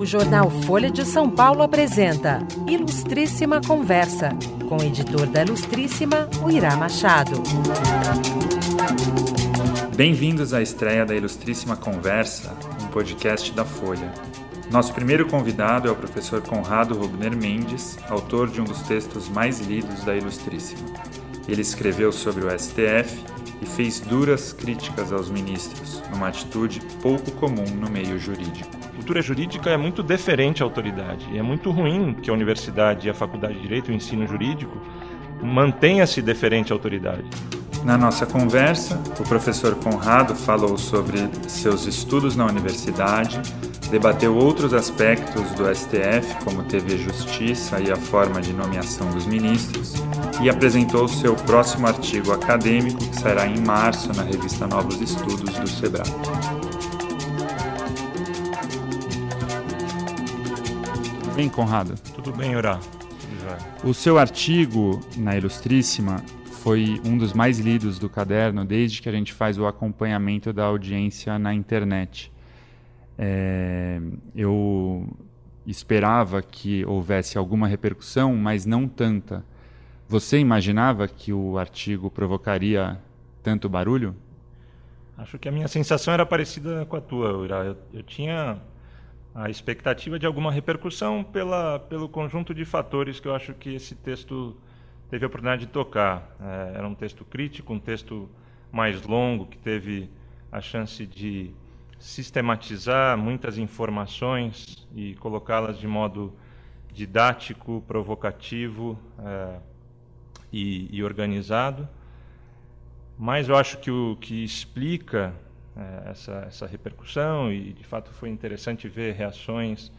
O jornal Folha de São Paulo apresenta Ilustríssima Conversa, com o editor da Ilustríssima, o Irá Machado. Bem-vindos à estreia da Ilustríssima Conversa, um podcast da Folha. Nosso primeiro convidado é o professor Conrado Rubner Mendes, autor de um dos textos mais lidos da Ilustríssima. Ele escreveu sobre o STF e fez duras críticas aos ministros, numa atitude pouco comum no meio jurídico. Cultura jurídica é muito deferente à autoridade e é muito ruim que a universidade e a faculdade de direito, o ensino jurídico, mantenha-se deferente à autoridade. Na nossa conversa, o professor Conrado falou sobre seus estudos na universidade, debateu outros aspectos do STF, como TV Justiça e a forma de nomeação dos ministros, e apresentou seu próximo artigo acadêmico, que sairá em março na revista Novos Estudos do SEBRAE. Bem, Conrado? Tudo bem, Urá. O seu artigo na Ilustríssima foi um dos mais lidos do caderno desde que a gente faz o acompanhamento da audiência na internet. É, eu esperava que houvesse alguma repercussão, mas não tanta. Você imaginava que o artigo provocaria tanto barulho? Acho que a minha sensação era parecida com a tua, Ura. Eu, eu tinha a expectativa de alguma repercussão pela, pelo conjunto de fatores que eu acho que esse texto teve a oportunidade de tocar. É, era um texto crítico, um texto mais longo, que teve a chance de sistematizar muitas informações e colocá-las de modo didático, provocativo é, e, e, organizado. Mas eu acho que o que explica é, essa, essa repercussão, e de fato foi interessante ver reações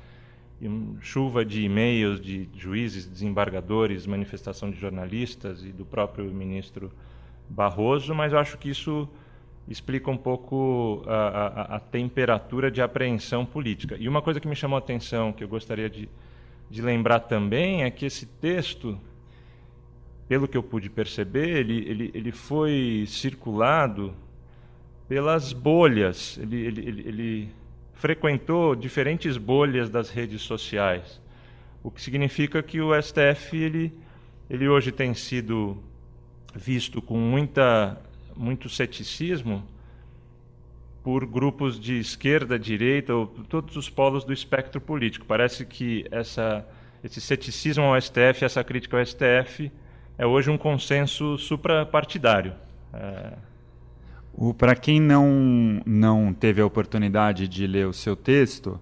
chuva de e-mails de juízes, desembargadores, manifestação de jornalistas e do próprio ministro Barroso, mas eu acho que isso explica um pouco a, a, a, temperatura de apreensão política. E uma coisa que me chamou a atenção, que eu gostaria de, de lembrar também, é que esse texto, pelo que eu pude perceber, ele, ele, ele foi circulado pelas bolhas, ele, ele, ele, ele frequentou diferentes bolhas das redes sociais, o que significa que o STF ele, ele hoje tem sido visto com muita, muito ceticismo por grupos de esquerda, direita, ou todos os polos do espectro político. Parece que essa, esse ceticismo ao STF, essa crítica ao STF, é hoje um consenso suprapartidário. É, para quem não, não teve a oportunidade de ler o seu texto,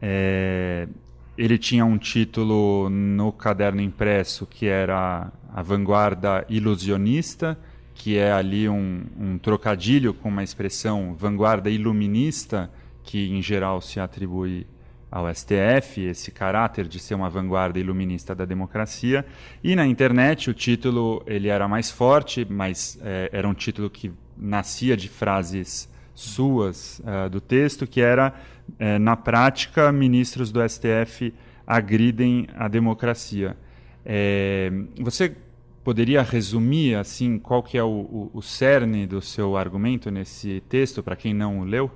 é, ele tinha um título no caderno impresso que era A Vanguarda Ilusionista, que é ali um, um trocadilho com uma expressão vanguarda iluminista, que em geral se atribui ao STF, esse caráter de ser uma vanguarda iluminista da democracia. E na internet o título ele era mais forte, mas é, era um título que nascia de frases suas uh, do texto, que era, uh, na prática, ministros do STF agridem a democracia. É, você poderia resumir assim qual que é o, o, o cerne do seu argumento nesse texto para quem não o leu?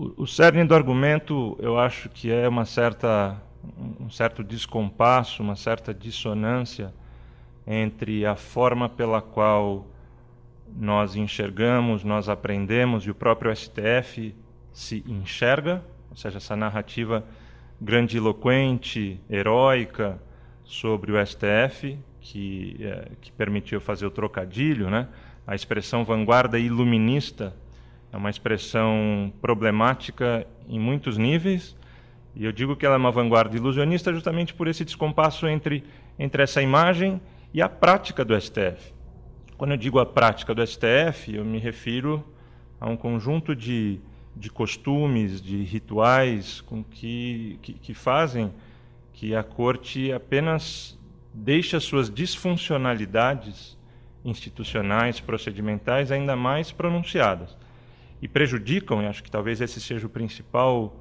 O, cerne do argumento, eu acho que é uma certa um certo descompasso, uma certa dissonância entre a forma pela qual nós enxergamos, nós aprendemos e o próprio STF se enxerga, ou seja, essa narrativa grandiloquente, heróica sobre o STF, que, é, que permitiu fazer o trocadilho, né? a expressão vanguarda iluminista é uma expressão problemática em muitos níveis, e eu digo que ela é uma vanguarda ilusionista justamente por esse descompasso entre, entre essa imagem e a prática do STF. Quando eu digo a prática do STF, eu me refiro a um conjunto de, de costumes, de rituais com que, que, que fazem que a corte apenas deixe suas disfuncionalidades institucionais, procedimentais ainda mais pronunciadas e prejudicam, e acho que talvez esse seja o principal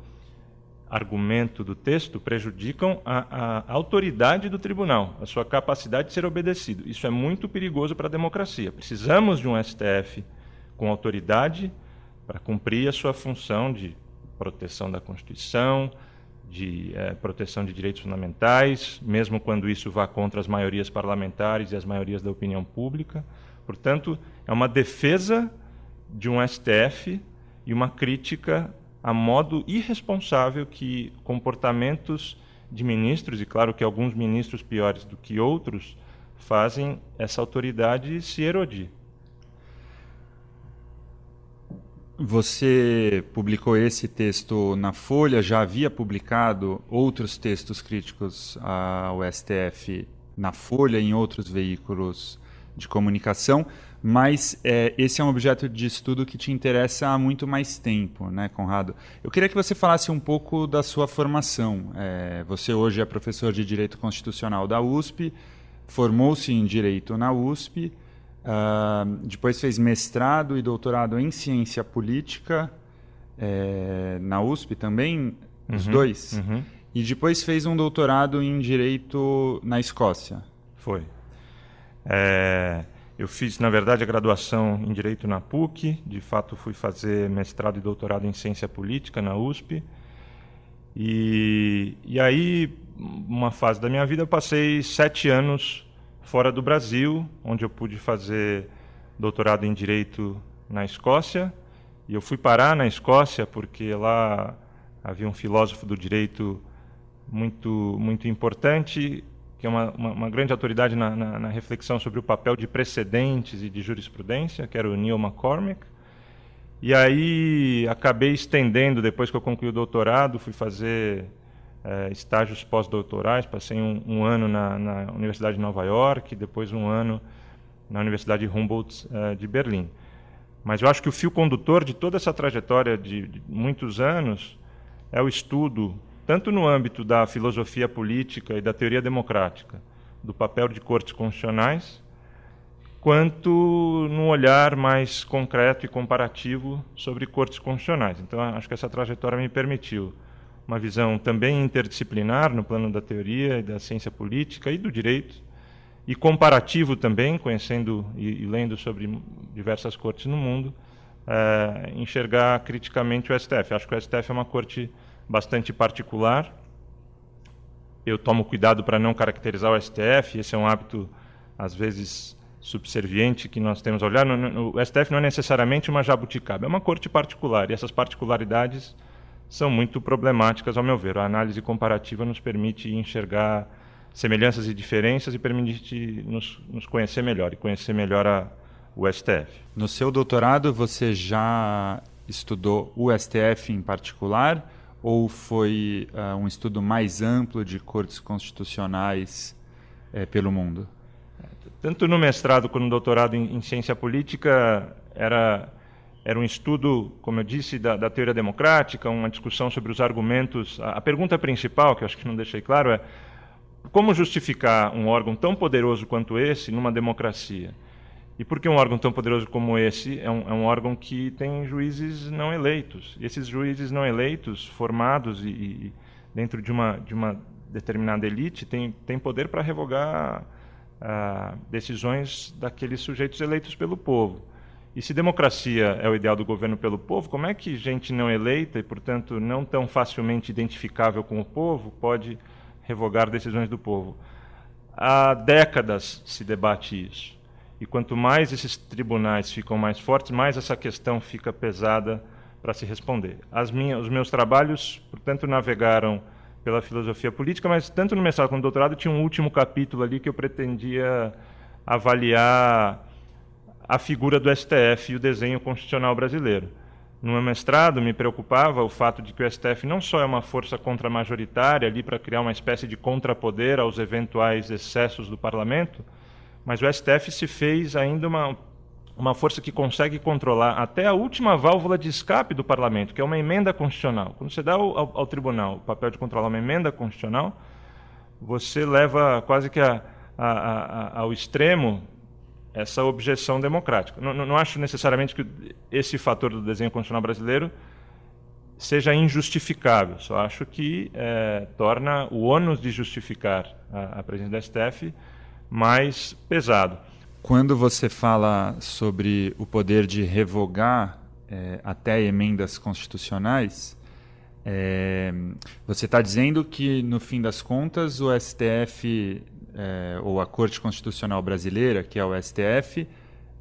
argumento do texto prejudicam a, a, autoridade do tribunal, a sua capacidade de ser obedecido. Isso é muito perigoso para a democracia. Precisamos de um STF com autoridade para cumprir a sua função de proteção da Constituição, de é, proteção de direitos fundamentais, mesmo quando isso vá contra as maiorias parlamentares e as maiorias da opinião pública. Portanto, é uma defesa de um STF e uma crítica a modo irresponsável que comportamentos de ministros, e claro que alguns ministros piores do que outros, fazem essa autoridade se erodir. Você publicou esse texto na Folha, já havia publicado outros textos críticos ao STF na Folha, em outros veículos de comunicação, mas é, esse é um objeto de estudo que te interessa há muito mais tempo, né, Conrado? Eu queria que você falasse um pouco da sua formação. É, você hoje é professor de Direito Constitucional da USP, formou-se em Direito na USP, Uh, depois fez mestrado e doutorado em ciência política é, na USP também, os uhum, dois. Uhum. E depois fez um doutorado em direito na Escócia. Foi. É, eu fiz, na verdade, a graduação em direito na PUC. De fato, fui fazer mestrado e doutorado em ciência política na USP. E, e aí, uma fase da minha vida, eu passei sete anos fora do Brasil, onde eu pude fazer doutorado em direito na Escócia. E eu fui parar na Escócia porque lá havia um filósofo do direito muito muito importante, que é uma, uma, uma grande autoridade na, na, na, reflexão sobre o papel de precedentes e de jurisprudência, que era o Neil McCormick. E aí acabei estendendo, depois que eu concluí o doutorado, fui fazer é, estágios pós-doutorais, passei um, um ano na, na, Universidade de Nova York, depois um ano na Universidade Humboldt é, de Berlim. Mas eu acho que o fio condutor de toda essa trajetória de, de muitos anos é o estudo, tanto no âmbito da filosofia política e da teoria democrática, do papel de cortes constitucionais, quanto no olhar mais concreto e comparativo sobre cortes constitucionais. Então, acho que essa trajetória me permitiu uma visão também interdisciplinar no plano da teoria e da ciência política e do direito, e comparativo também, conhecendo e, e lendo sobre diversas cortes no mundo, é, enxergar criticamente o STF. Acho que o STF é uma corte bastante particular. Eu tomo cuidado para não caracterizar o STF, esse é um hábito, às vezes, subserviente que nós temos a olhar. O STF não é necessariamente uma jabuticaba, é uma corte particular, e essas particularidades são muito problemáticas, ao meu ver. A análise comparativa nos permite enxergar semelhanças e diferenças e permite nos, nos conhecer melhor e conhecer melhor a, o STF. No seu doutorado, você já estudou o STF em particular ou foi uh, um estudo mais amplo de cortes constitucionais uh, pelo mundo? Tanto no mestrado quanto no doutorado em, em ciência política, era era um estudo, como eu disse, da, da, teoria democrática, uma discussão sobre os argumentos. A, a, pergunta principal, que eu acho que não deixei claro, é como justificar um órgão tão poderoso quanto esse numa democracia? E por que um órgão tão poderoso como esse é um, é um órgão que tem juízes não eleitos? E esses juízes não eleitos, formados e, e dentro de uma, de uma determinada elite, têm tem poder para revogar ah, decisões daqueles sujeitos eleitos pelo povo. E se democracia é o ideal do governo pelo povo, como é que gente não eleita e, portanto, não tão facilmente identificável com o povo pode revogar decisões do povo? Há décadas se debate isso. E quanto mais esses tribunais ficam mais fortes, mais essa questão fica pesada para se responder. Minhas, os meus trabalhos, portanto, navegaram pela filosofia política, mas tanto no mestrado quanto no doutorado tinha um último capítulo ali que eu pretendia avaliar a figura do STF e o desenho constitucional brasileiro. No meu mestrado, me preocupava o fato de que o STF não só é uma força contramajoritária ali para criar uma espécie de contrapoder aos eventuais excessos do parlamento, mas o STF se fez ainda uma, uma força que consegue controlar até a última válvula de escape do parlamento, que é uma emenda constitucional. Quando você dá ao, ao, ao tribunal o papel de controlar uma emenda constitucional, você leva quase que a, a, a, ao extremo essa objeção democrática. Não, não, acho necessariamente que esse fator do desenho constitucional brasileiro seja injustificável, só acho que é, torna o ônus de justificar a, a presença da STF mais pesado. Quando você fala sobre o poder de revogar é, até emendas constitucionais, É, você está dizendo que, no fim das contas, o STF, é, ou a Corte Constitucional Brasileira, que é o STF,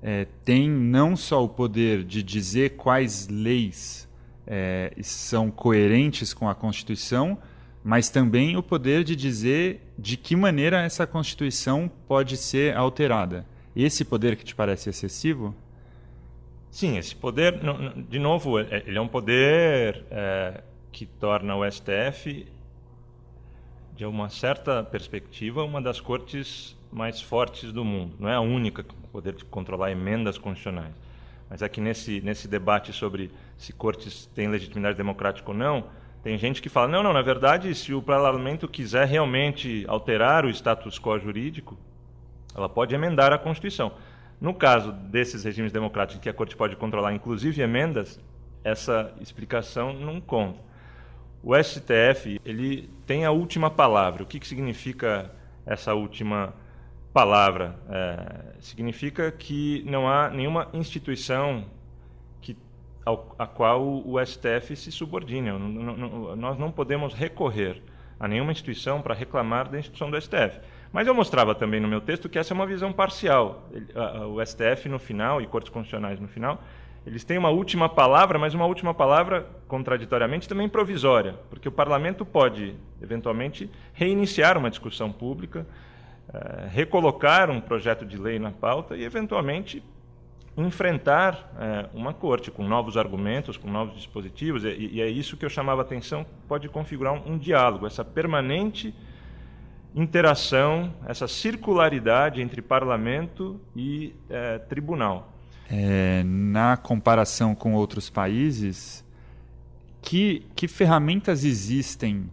é, tem não só o poder de dizer quais leis é, são coerentes com a Constituição, mas também o poder de dizer de que maneira essa Constituição pode ser alterada. Esse poder que te parece excessivo? Sim, esse poder, de novo, é, ele é um poder é, que torna o STF, de uma certa perspectiva, uma das cortes mais fortes do mundo. Não é a única com poder de controlar emendas constitucionais. Mas é que nesse, nesse debate sobre se cortes têm legitimidade democrática ou não, tem gente que fala: não, não, na verdade, se o parlamento quiser realmente alterar o status quo jurídico, ela pode emendar a Constituição. No caso desses regimes democráticos que a Corte pode controlar, inclusive emendas, essa explicação não conta. O STF ele tem a última palavra. O que, que significa essa última palavra? É, significa que não há nenhuma instituição ao, a qual o STF se subordine. nós não podemos recorrer a nenhuma instituição para reclamar da instituição do STF. Mas eu mostrava também no meu texto que essa é uma visão parcial. O STF no final e cortes constitucionais no final, eles têm uma última palavra, mas uma última palavra, contraditoriamente, também provisória, porque o parlamento pode, eventualmente, reiniciar uma discussão pública, eh, recolocar um projeto de lei na pauta e, eventualmente, enfrentar eh, uma corte com novos argumentos, com novos dispositivos, e, é isso que eu chamava a atenção, pode configurar um diálogo, essa permanente interação, essa circularidade entre parlamento e é, tribunal. É, na comparação com outros países, que, que ferramentas existem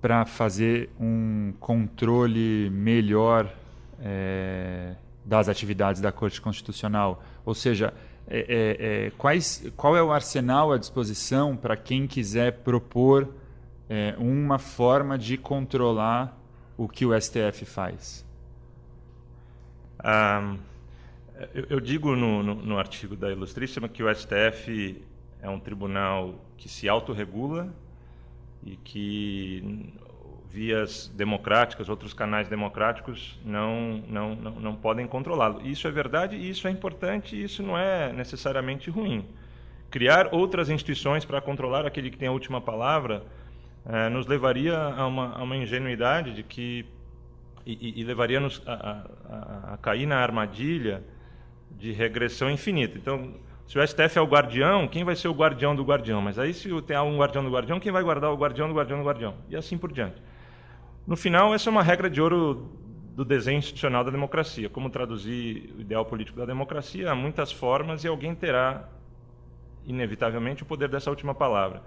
para fazer um controle melhor é, das atividades da Corte Constitucional? Ou seja, é, é, é quais, qual é o arsenal à disposição para quem quiser propor é, uma forma de controlar o que o STF faz? Um, eu, eu, digo no, no, no, artigo da Ilustríssima que o STF é um tribunal que se autorregula e que vias democráticas, outros canais democráticos não, não, não, não podem controlá-lo. Isso é verdade isso é importante isso não é necessariamente ruim. Criar outras instituições para controlar aquele que tem a última palavra é, nos levaria a uma, a uma, ingenuidade de que e, e levaria-nos a, a, a, cair na armadilha de regressão infinita. Então, se o STF é o guardião, quem vai ser o guardião do guardião? Mas aí, se tem um guardião do guardião, quem vai guardar o guardião do guardião do guardião? E assim por diante. No final, essa é uma regra de ouro do desenho institucional da democracia. Como traduzir o ideal político da democracia? Há muitas formas e alguém terá, inevitavelmente, o poder dessa última palavra.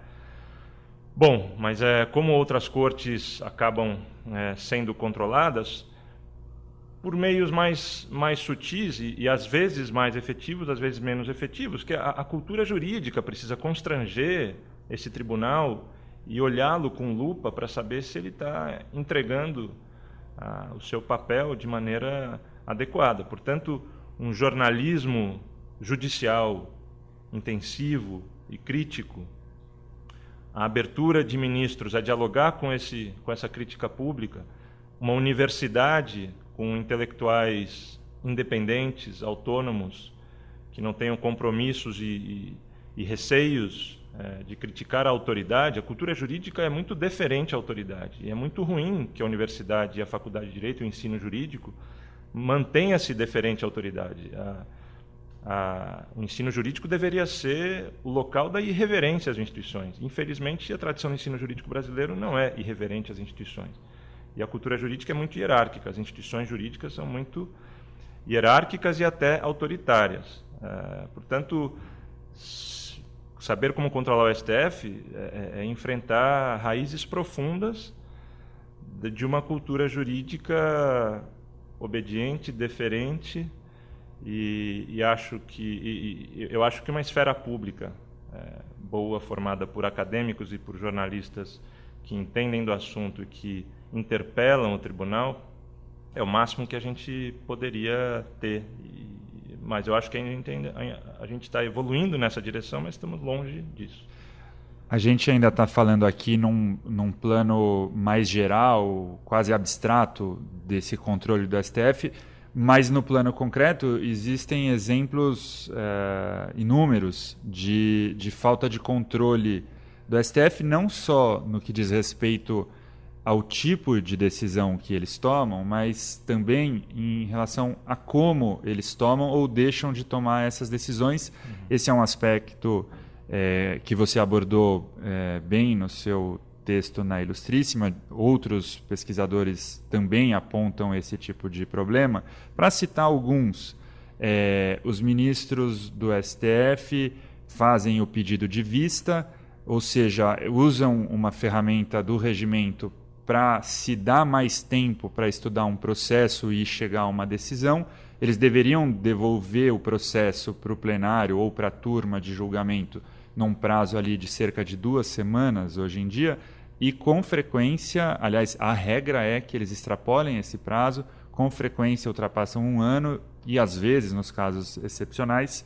Bom, mas é, como outras cortes acabam é, sendo controladas, por meios mais, mais sutis e, e, às vezes mais efetivos, às vezes menos efetivos, que a, a cultura jurídica precisa constranger esse tribunal e olhá-lo com lupa para saber se ele está entregando ah, o seu papel de maneira adequada. Portanto, um jornalismo judicial intensivo e crítico a abertura de ministros a dialogar com, esse, com essa crítica pública, uma universidade com intelectuais independentes, autônomos, que não tenham compromissos e, e, e receios é, de criticar a autoridade, a cultura jurídica é muito deferente à autoridade. E é muito ruim que a universidade e a faculdade de direito, o ensino jurídico, mantenha-se deferente à autoridade. A, a, o ensino jurídico deveria ser o local da irreverência às instituições. Infelizmente, a tradição do ensino jurídico brasileiro não é irreverente às instituições. E a cultura jurídica é muito hierárquica. As instituições jurídicas são muito hierárquicas e até autoritárias. É, portanto, saber como controlar o STF é, é, é enfrentar raízes profundas de, uma cultura jurídica obediente, deferente, e, e acho que e, e, eu acho que uma esfera pública é, boa formada por acadêmicos e por jornalistas que entendem do assunto e que interpelam o tribunal é o máximo que a gente poderia ter mas eu acho que a gente está evoluindo nessa direção mas estamos longe disso. A gente ainda está falando aqui num, num plano mais geral, quase abstrato, desse controle do STF, mas no plano concreto existem exemplos é, inúmeros de, de falta de controle do STF, não só no que diz respeito ao tipo de decisão que eles tomam, mas também em relação a como eles tomam ou deixam de tomar essas decisões. Uhum. Esse é um aspecto é, que você abordou é, bem no seu texto na Ilustríssima. Outros pesquisadores também apontam esse tipo de problema. Para citar alguns, é, os ministros do STF fazem o pedido de vista, ou seja, usam uma ferramenta do regimento para se dar mais tempo para estudar um processo e chegar a uma decisão. Eles deveriam devolver o processo para o plenário ou para a turma de julgamento num prazo ali de cerca de duas semanas hoje em dia, e com frequência, aliás, a regra é que eles extrapolem esse prazo, com frequência ultrapassam um ano e às vezes, nos casos excepcionais,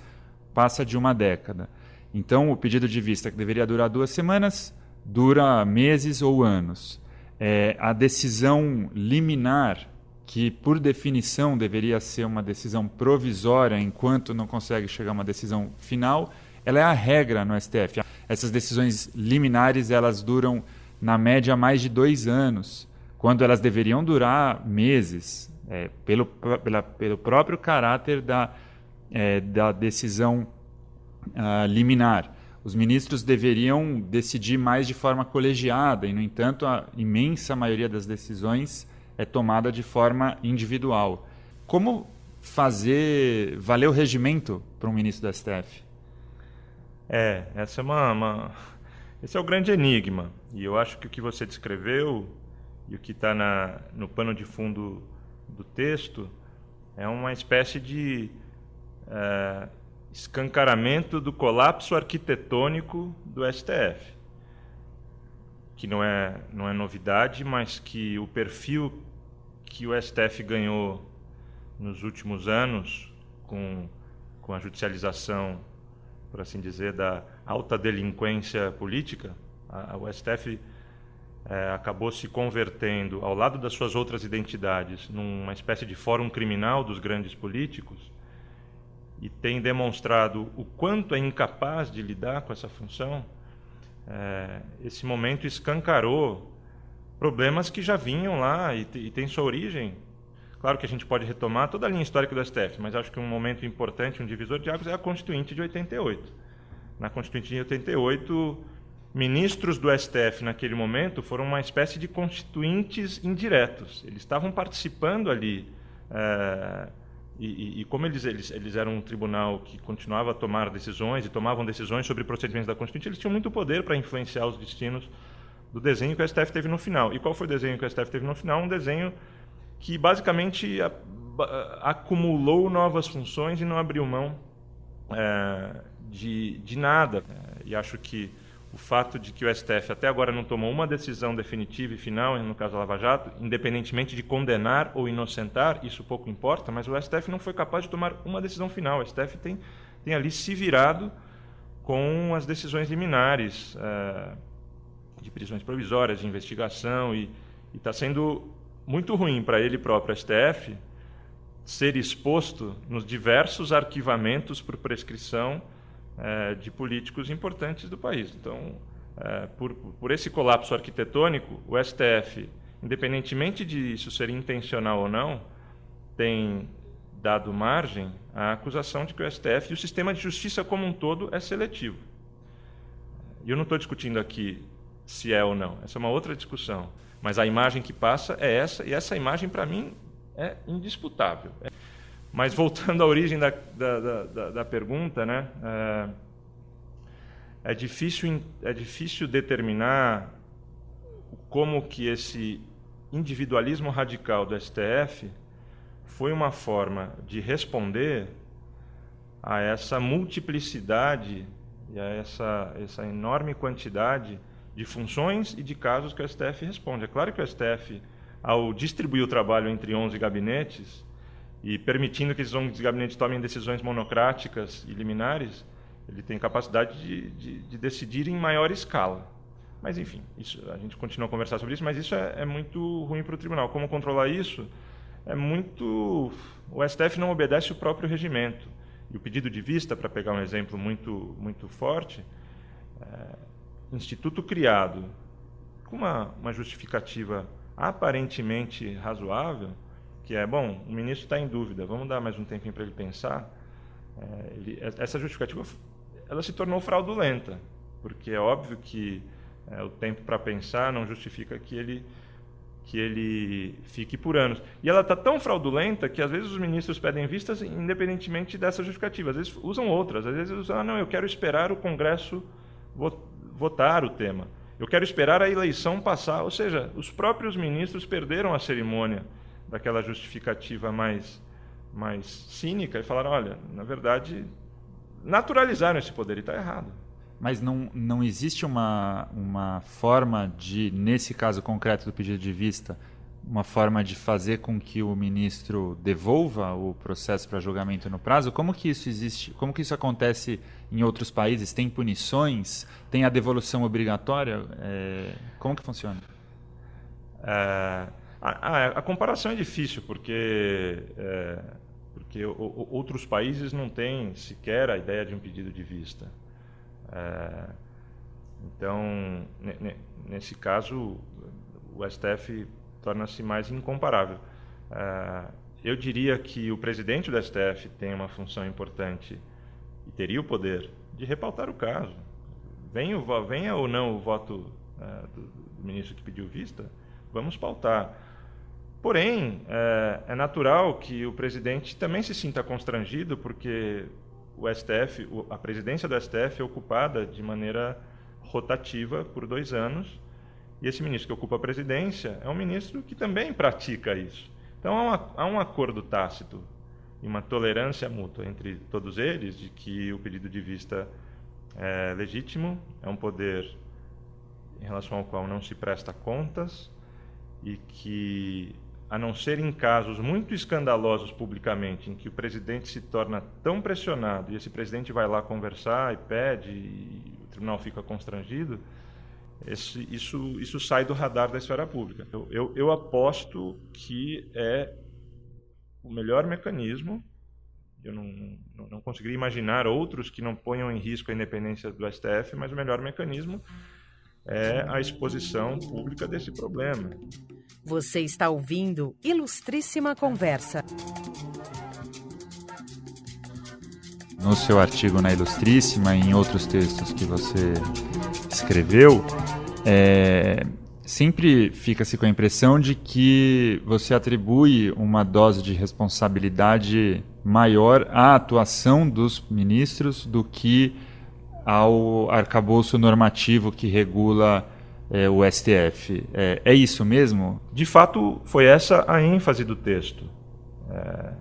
passa de uma década. Então, o pedido de vista que deveria durar duas semanas dura meses ou anos. É, a decisão liminar, que por definição deveria ser uma decisão provisória enquanto não consegue chegar a uma decisão final, ela é a regra no STF. Essas decisões liminares elas duram na média mais de dois anos, quando elas deveriam durar meses, é, pelo, pela, pelo próprio caráter da, é, da decisão uh, liminar. Os ministros deveriam decidir mais de forma colegiada e, no entanto, a imensa maioria das decisões é tomada de forma individual. Como fazer valer o regimento para um ministro do STF? É, essa é uma, uma, esse é o grande enigma. E eu acho que o que você descreveu e o que está no pano de fundo do texto é uma espécie de é, escancaramento do colapso arquitetônico do STF, que não é, não é novidade, mas que o perfil que o STF ganhou nos últimos anos com, com a judicialização por assim dizer, da alta delinquência política, a, a, o STF é, acabou se convertendo, ao lado das suas outras identidades, numa espécie de fórum criminal dos grandes políticos e tem demonstrado o quanto é incapaz de lidar com essa função. É, esse momento escancarou problemas que já vinham lá e, e tem sua origem Claro que a gente pode retomar toda a linha histórica do STF, mas acho que um momento importante, um divisor de águas, é a Constituinte de 88. Na Constituinte de 88, ministros do STF naquele momento foram uma espécie de constituintes indiretos. Eles estavam participando ali. É, e, e, como eles, eles, eles eram um tribunal que continuava a tomar decisões e tomavam decisões sobre procedimentos da Constituinte, eles tinham muito poder para influenciar os destinos do desenho que o STF teve no final. E qual foi o desenho que o STF teve no final? Um desenho que basicamente a, a, acumulou novas funções e não abriu mão é, de, de nada. É, e acho que o fato de que o STF até agora não tomou uma decisão definitiva e final, no caso da Lava Jato, independentemente de condenar ou inocentar, isso pouco importa, mas o STF não foi capaz de tomar uma decisão final. O STF tem, tem ali se virado com as decisões liminares é, de prisões provisórias, de investigação, e está sendo muito ruim para ele próprio, STF, ser exposto nos diversos arquivamentos por prescrição é, de políticos importantes do país. Então, é, por, por esse colapso arquitetônico, o STF, independentemente de isso ser intencional ou não, tem dado margem à acusação de que o STF e o sistema de justiça como um todo é seletivo. E eu não estou discutindo aqui se é ou não, essa é uma outra discussão. Mas a imagem que passa é essa, e essa imagem, para mim, é indisputável. Mas voltando à origem da, da, da, da pergunta, né, é, é, difícil, é difícil determinar como que esse individualismo radical do STF foi uma forma de responder a essa multiplicidade e a essa, essa enorme quantidade de funções e de casos que o STF responde. É claro que o STF, ao distribuir o trabalho entre 11 gabinetes e permitindo que esses 11 gabinetes tomem decisões monocráticas e liminares, ele tem capacidade de, de, de, decidir em maior escala. Mas, enfim, isso, a gente continua a conversar sobre isso, mas isso é, é muito ruim para o tribunal. Como controlar isso? É muito. O STF não obedece o próprio regimento. E o pedido de vista, para pegar um exemplo muito, muito forte, é, instituto criado com uma, uma justificativa aparentemente razoável, que é, bom, o ministro está em dúvida, vamos dar mais um tempinho para ele pensar. É, ele, essa justificativa ela se tornou fraudulenta, porque é óbvio que é, o tempo para pensar não justifica que ele que ele fique por anos. E ela está tão fraudulenta que às vezes os ministros pedem vistas independentemente dessa justificativa. Às vezes usam outras. Às vezes usam, ah, não, eu quero esperar o Congresso votar o tema. Eu quero esperar a eleição passar. Ou seja, os próprios ministros perderam a cerimônia daquela justificativa mais, mais cínica e falaram: olha, na verdade, naturalizaram esse poder e está errado. Mas não, não existe uma, uma forma de, nesse caso concreto do pedido de vista, uma forma de fazer com que o ministro devolva o processo para julgamento no prazo? Como que isso existe? Como que isso acontece em outros países? Tem punições? Tem a devolução obrigatória? É, como que funciona? É, a, a, comparação é difícil porque é, porque o, o, outros países não têm sequer a ideia de um pedido de vista. É, então, nesse caso, o STF torna-se mais incomparável. Uh, eu diria que o presidente do STF tem uma função importante e teria o poder de repautar o caso. Venha, ou não o voto uh, do, do, ministro que pediu vista, vamos pautar. Porém, uh, é natural que o presidente também se sinta constrangido, porque o STF, a presidência do STF é ocupada de maneira rotativa por dois anos e esse ministro que ocupa a presidência é um ministro que também pratica isso. Então há, uma, há um acordo tácito e uma tolerância mútua entre todos eles de que o pedido de vista é legítimo, é um poder em relação ao qual não se presta contas e que, a não ser em casos muito escandalosos publicamente, em que o presidente se torna tão pressionado e esse presidente vai lá conversar e pede e o tribunal fica constrangido, esse, isso, isso sai do radar da esfera pública. Eu, eu, eu aposto que é o melhor mecanismo. Eu não, não, não conseguiria imaginar outros que não ponham em risco a independência do STF, mas o melhor mecanismo é a exposição pública desse problema. Você está ouvindo Ilustríssima Conversa. No seu artigo na Ilustríssima e em outros textos que você escreveu, é, sempre fica-se com a impressão de que você atribui uma dose de responsabilidade maior à atuação dos ministros do que ao arcabouço normativo que regula é, o STF. É, é, isso mesmo? De fato, foi essa a ênfase do texto. É,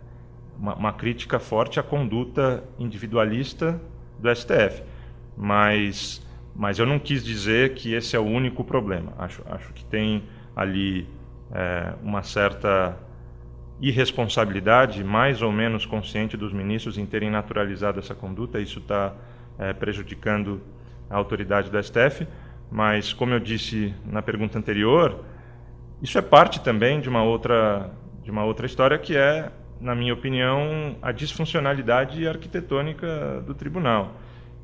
uma, uma crítica forte à conduta individualista do STF. Mas mas eu não quis dizer que esse é o único problema. Acho, acho que tem ali é, uma certa irresponsabilidade, mais ou menos consciente dos ministros em terem naturalizado essa conduta. Isso está é, prejudicando a autoridade do STF. Mas, como eu disse na pergunta anterior, isso é parte também de uma outra, de uma outra história que é, na minha opinião, a disfuncionalidade arquitetônica do tribunal.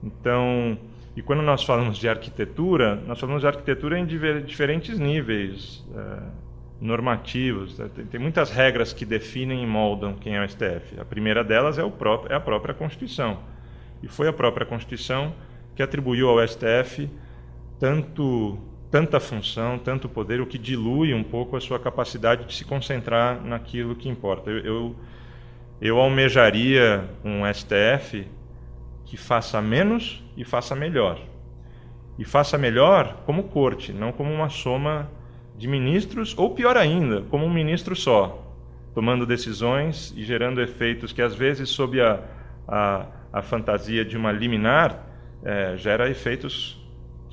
Então, e quando nós falamos de arquitetura, nós falamos de arquitetura em diferentes níveis é, normativos. Né? Tem, tem, muitas regras que definem e moldam quem é o STF. A primeira delas é, o próprio, é a própria Constituição. E foi a própria Constituição que atribuiu ao STF tanto, tanta função, tanto poder, o que dilui um pouco a sua capacidade de se concentrar naquilo que importa. Eu, eu, eu almejaria um STF que faça menos e faça melhor. E faça melhor como corte, não como uma soma de ministros, ou pior ainda, como um ministro só, tomando decisões e gerando efeitos que, às vezes, sob a, a, a fantasia de uma liminar, é, gera efeitos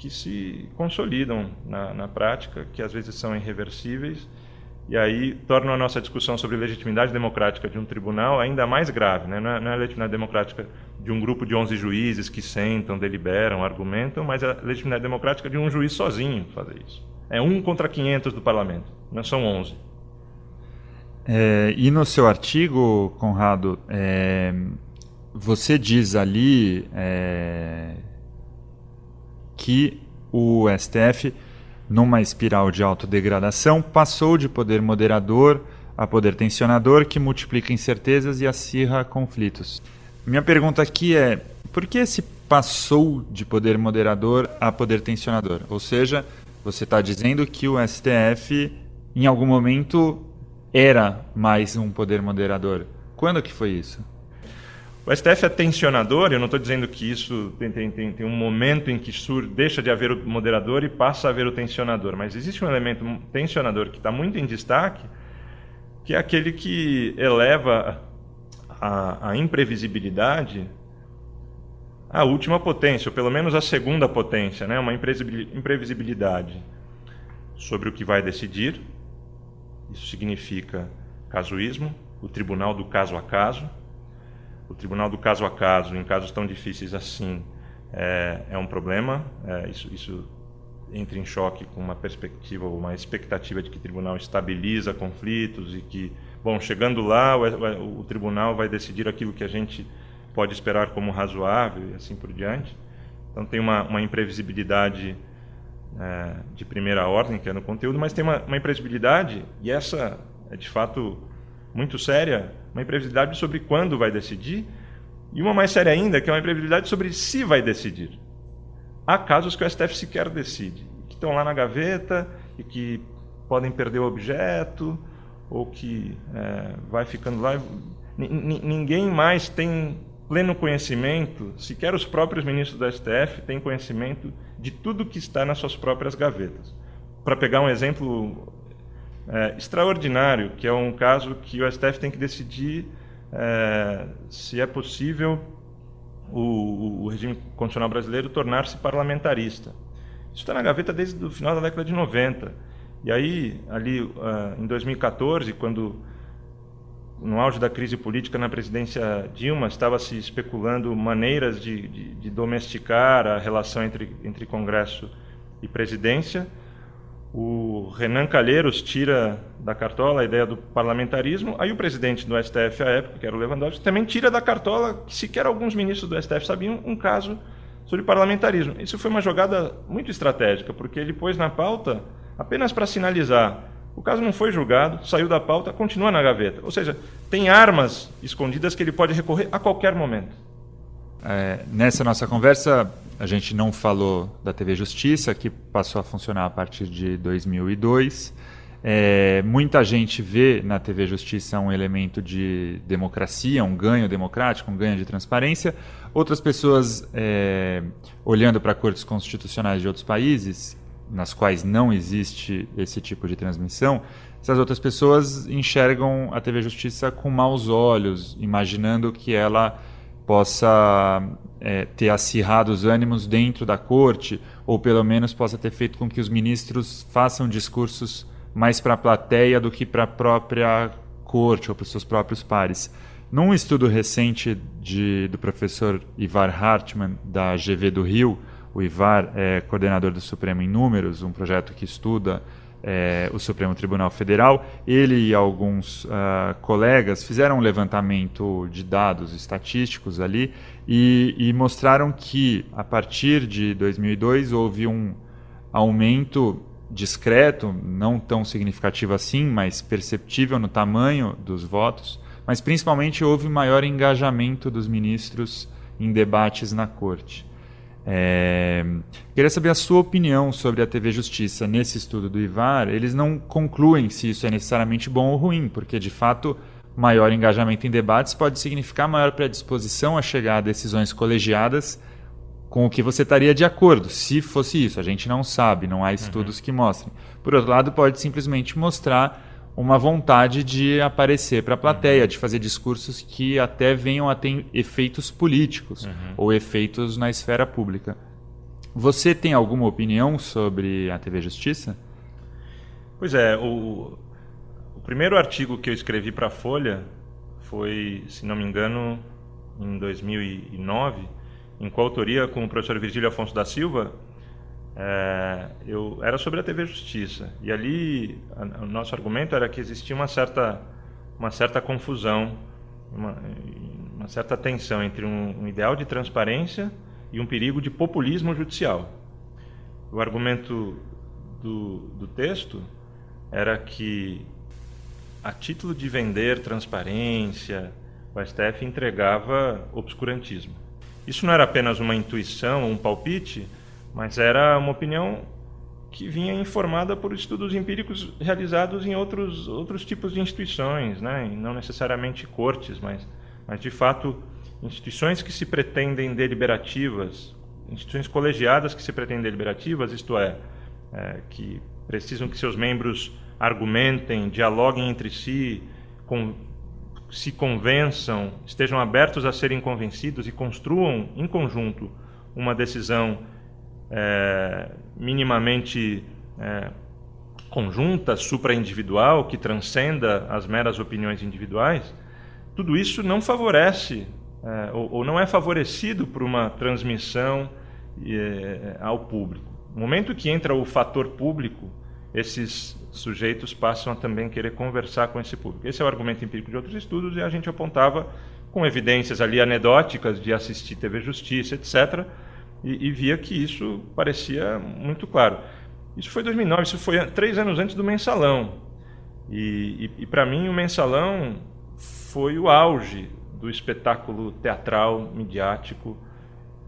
que se consolidam na, na prática, que às vezes são irreversíveis e aí torna a nossa discussão sobre legitimidade democrática de um tribunal ainda mais grave. Né? Não, é, não é a legitimidade democrática de um grupo de 11 juízes que sentam, deliberam, argumentam, mas é a legitimidade democrática de um juiz sozinho fazer isso. É um contra 500 do parlamento, não são 11. É, e no seu artigo, Conrado, é, você diz ali é, que o STF numa espiral de autodegradação, passou de poder moderador a poder tensionador que multiplica incertezas e acirra conflitos. Minha pergunta aqui é: por que esse passou de poder moderador a poder tensionador? Ou seja, você está dizendo que o STF, em algum momento, era mais um poder moderador. Quando que foi isso? O STF é tensionador, eu não estou dizendo que isso tem, tem, tem, tem, um momento em que sur, deixa de haver o moderador e passa a haver o tensionador, mas existe um elemento tensionador que está muito em destaque, que é aquele que eleva a, a imprevisibilidade à última potência, ou pelo menos à segunda potência, né? uma imprevisibilidade sobre o que vai decidir. Isso significa casuísmo, o tribunal do caso a caso o tribunal do caso a caso, em casos tão difíceis assim, é, é um problema. É, isso, isso entra em choque com uma perspectiva, uma expectativa de que o tribunal estabiliza conflitos e que, bom, chegando lá, o, o tribunal vai decidir aquilo que a gente pode esperar como razoável e assim por diante. Então tem uma, uma imprevisibilidade é, de primeira ordem, que é no conteúdo, mas tem uma, uma imprevisibilidade, e essa é de fato muito séria, uma imprevisibilidade sobre quando vai decidir, e uma mais séria ainda, que é uma imprevisibilidade sobre se vai decidir. Há casos que o STF sequer decide, que estão lá na gaveta e que podem perder o objeto, ou que é, vai ficando lá. Ninguém mais tem pleno conhecimento, sequer os próprios ministros do STF têm conhecimento de tudo que está nas suas próprias gavetas. Para pegar um exemplo é, extraordinário, que é um caso que o STF tem que decidir é, se é possível o, o regime constitucional brasileiro tornar-se parlamentarista. Isso está na gaveta desde o final da década de 90. E aí, ali uh, em 2014, quando no auge da crise política na presidência Dilma, estava se especulando maneiras de, de, de domesticar a relação entre, entre Congresso e presidência, o Renan Calheiros tira da cartola a ideia do parlamentarismo, aí o presidente do STF à época, que era o Lewandowski, também tira da cartola, que sequer alguns ministros do STF sabiam, um caso sobre parlamentarismo. Isso foi uma jogada muito estratégica, porque ele pôs na pauta apenas para sinalizar. O caso não foi julgado, saiu da pauta, continua na gaveta. Ou seja, tem armas escondidas que ele pode recorrer a qualquer momento. É, nessa nossa conversa, a gente não falou da TV Justiça, que passou a funcionar a partir de 2002. É, muita gente vê na TV Justiça um elemento de democracia, um ganho democrático, um ganho de transparência. Outras pessoas, é, olhando para cortes constitucionais de outros países, nas quais não existe esse tipo de transmissão, essas outras pessoas enxergam a TV Justiça com maus olhos, imaginando que ela possa é, ter acirrado os ânimos dentro da corte, ou pelo menos possa ter feito com que os ministros façam discursos mais para a plateia do que para a própria corte ou para os seus próprios pares. Num estudo recente de, do professor Ivar Hartmann, da GV do Rio, o Ivar é coordenador do Supremo em Números, um projeto que estuda é, o Supremo Tribunal Federal, ele e alguns uh, colegas fizeram um levantamento de dados estatísticos ali e, e, mostraram que, a partir de 2002, houve um aumento discreto, não tão significativo assim, mas perceptível no tamanho dos votos, mas principalmente houve maior engajamento dos ministros em debates na corte. É... Queria saber a sua opinião sobre a TV Justiça. Nesse estudo do IVAR, eles não concluem se isso é necessariamente bom ou ruim, porque de fato maior engajamento em debates pode significar maior predisposição a chegar a decisões colegiadas com o que você estaria de acordo, se fosse isso. A gente não sabe, não há estudos uhum. que mostrem. Por outro lado, pode simplesmente mostrar uma vontade de aparecer para a plateia, uhum. de fazer discursos que até venham a ter efeitos políticos uhum. ou efeitos na esfera pública. Você tem alguma opinião sobre a TV Justiça? Pois é, o, primeiro artigo que eu escrevi para a Folha foi, se não me engano, em 2009, em coautoria com o professor Virgílio Afonso da Silva, é, eu, era sobre a TV Justiça. E ali a, o nosso argumento era que existia uma certa, uma certa confusão, uma, uma certa tensão entre um, um ideal de transparência e um perigo de populismo judicial. O argumento do, do texto era que, a título de vender transparência, o STF entregava obscurantismo. Isso não era apenas uma intuição, um palpite, mas era uma opinião que vinha informada por estudos empíricos realizados em outros, outros tipos de instituições, né? não necessariamente cortes, mas, mas de fato instituições que se pretendem deliberativas, instituições colegiadas que se pretendem deliberativas, isto é, é que precisam que seus membros argumentem, dialoguem entre si, com, se convençam, estejam abertos a serem convencidos e construam em conjunto uma decisão é, minimamente é, conjunta, supraindividual, que transcenda as meras opiniões individuais, tudo isso não favorece é, ou, ou, não é favorecido por uma transmissão é, ao público. No momento que entra o fator público, esses sujeitos passam a também querer conversar com esse público. Esse é o argumento empírico de outros estudos e a gente apontava com evidências ali anedóticas de assistir TV Justiça, etc., e, e via que isso parecia muito claro. Isso foi 2009, isso foi três anos antes do mensalão. E, e, e para mim o mensalão foi o auge do espetáculo teatral, midiático,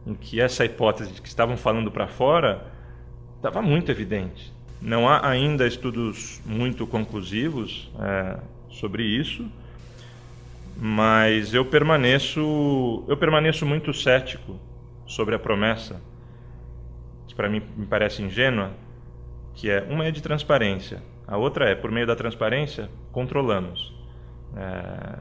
em que essa hipótese de que estavam falando para fora estava muito evidente. Não há ainda estudos muito conclusivos é, sobre isso, mas eu permaneço eu permaneço muito cético sobre a promessa, que para mim me parece ingênua, que é uma é de transparência, a outra é por meio da transparência controlamos. É,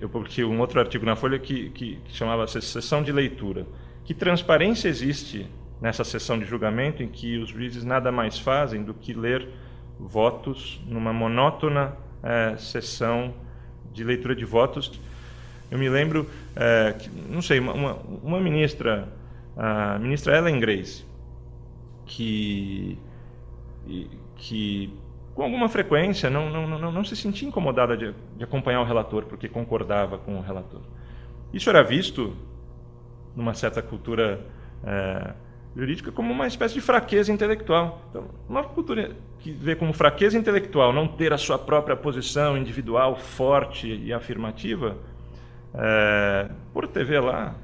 eu publiquei um outro artigo na Folha que, que, que chamava sessão de leitura. Que transparência existe nessa sessão de julgamento em que os juízes nada mais fazem do que ler votos numa monótona é, sessão de leitura de votos. Eu me lembro, é, que, não sei, uma, uma ministra a ministra Ellen Grace, que, que com alguma frequência não, não, não, não se sentia incomodada de, de acompanhar o relator, porque concordava com o relator. Isso era visto, numa certa cultura é, jurídica, como uma espécie de fraqueza intelectual. Então, uma cultura que vê como fraqueza intelectual não ter a sua própria posição individual forte e afirmativa, é, por TV lá,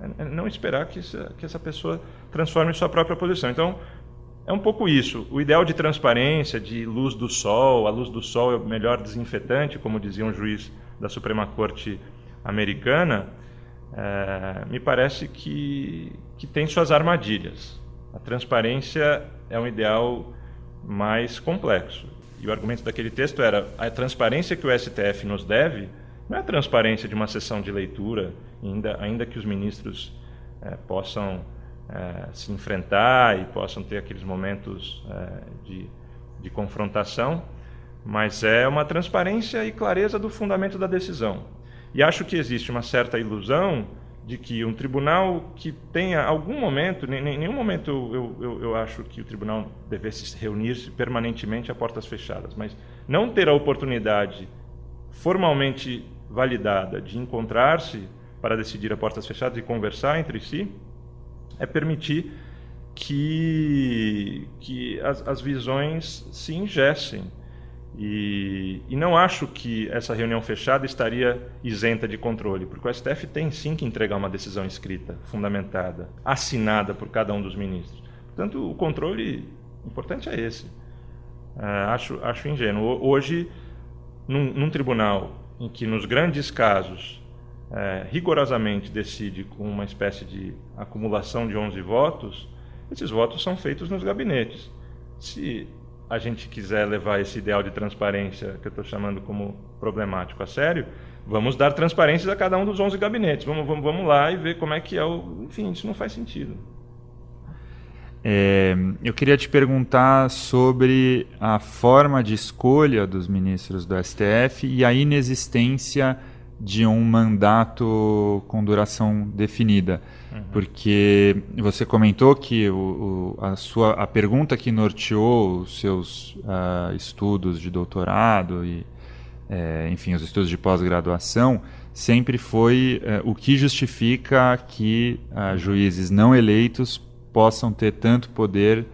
é, é, não esperar que essa, que essa pessoa transforme sua própria posição. Então, é um pouco isso. O ideal de transparência, de luz do sol, a luz do sol é o melhor desinfetante, como dizia um juiz da Suprema Corte americana, é, me parece que, que tem suas armadilhas. A transparência é um ideal mais complexo. E o argumento daquele texto era a transparência que o STF nos deve não é a transparência de uma sessão de leitura, ainda, ainda que os ministros é, possam é, se enfrentar e possam ter aqueles momentos é, de, de confrontação, mas é uma transparência e clareza do fundamento da decisão. E acho que existe uma certa ilusão de que um tribunal que tenha algum momento, em nenhum momento eu, eu, eu acho que o tribunal devesse reunir-se permanentemente a portas fechadas, mas não ter a oportunidade formalmente validada de encontrar-se para decidir a portas fechadas e conversar entre si, é permitir que, que as, as visões se ingessem. E, e, não acho que essa reunião fechada estaria isenta de controle, porque o STF tem sim que entregar uma decisão escrita, fundamentada, assinada por cada um dos ministros. Portanto, o controle importante é esse. Uh, acho, acho ingênuo. Hoje, num, num tribunal em que nos grandes casos é, rigorosamente decide com uma espécie de acumulação de 11 votos, esses votos são feitos nos gabinetes. Se a gente quiser levar esse ideal de transparência, que eu estou chamando como problemático, a sério, vamos dar transparências a cada um dos 11 gabinetes. Vamos, vamos, vamos lá e ver como é que é o. Enfim, isso não faz sentido. É, eu queria te perguntar sobre a forma de escolha dos ministros do STF e a inexistência de um mandato com duração definida. Uhum. Porque você comentou que o, o, a, sua, a pergunta que norteou os seus uh, estudos de doutorado e, é, enfim, os estudos de pós-graduação sempre foi uh, o que justifica que uh, juízes não eleitos possam ter tanto poder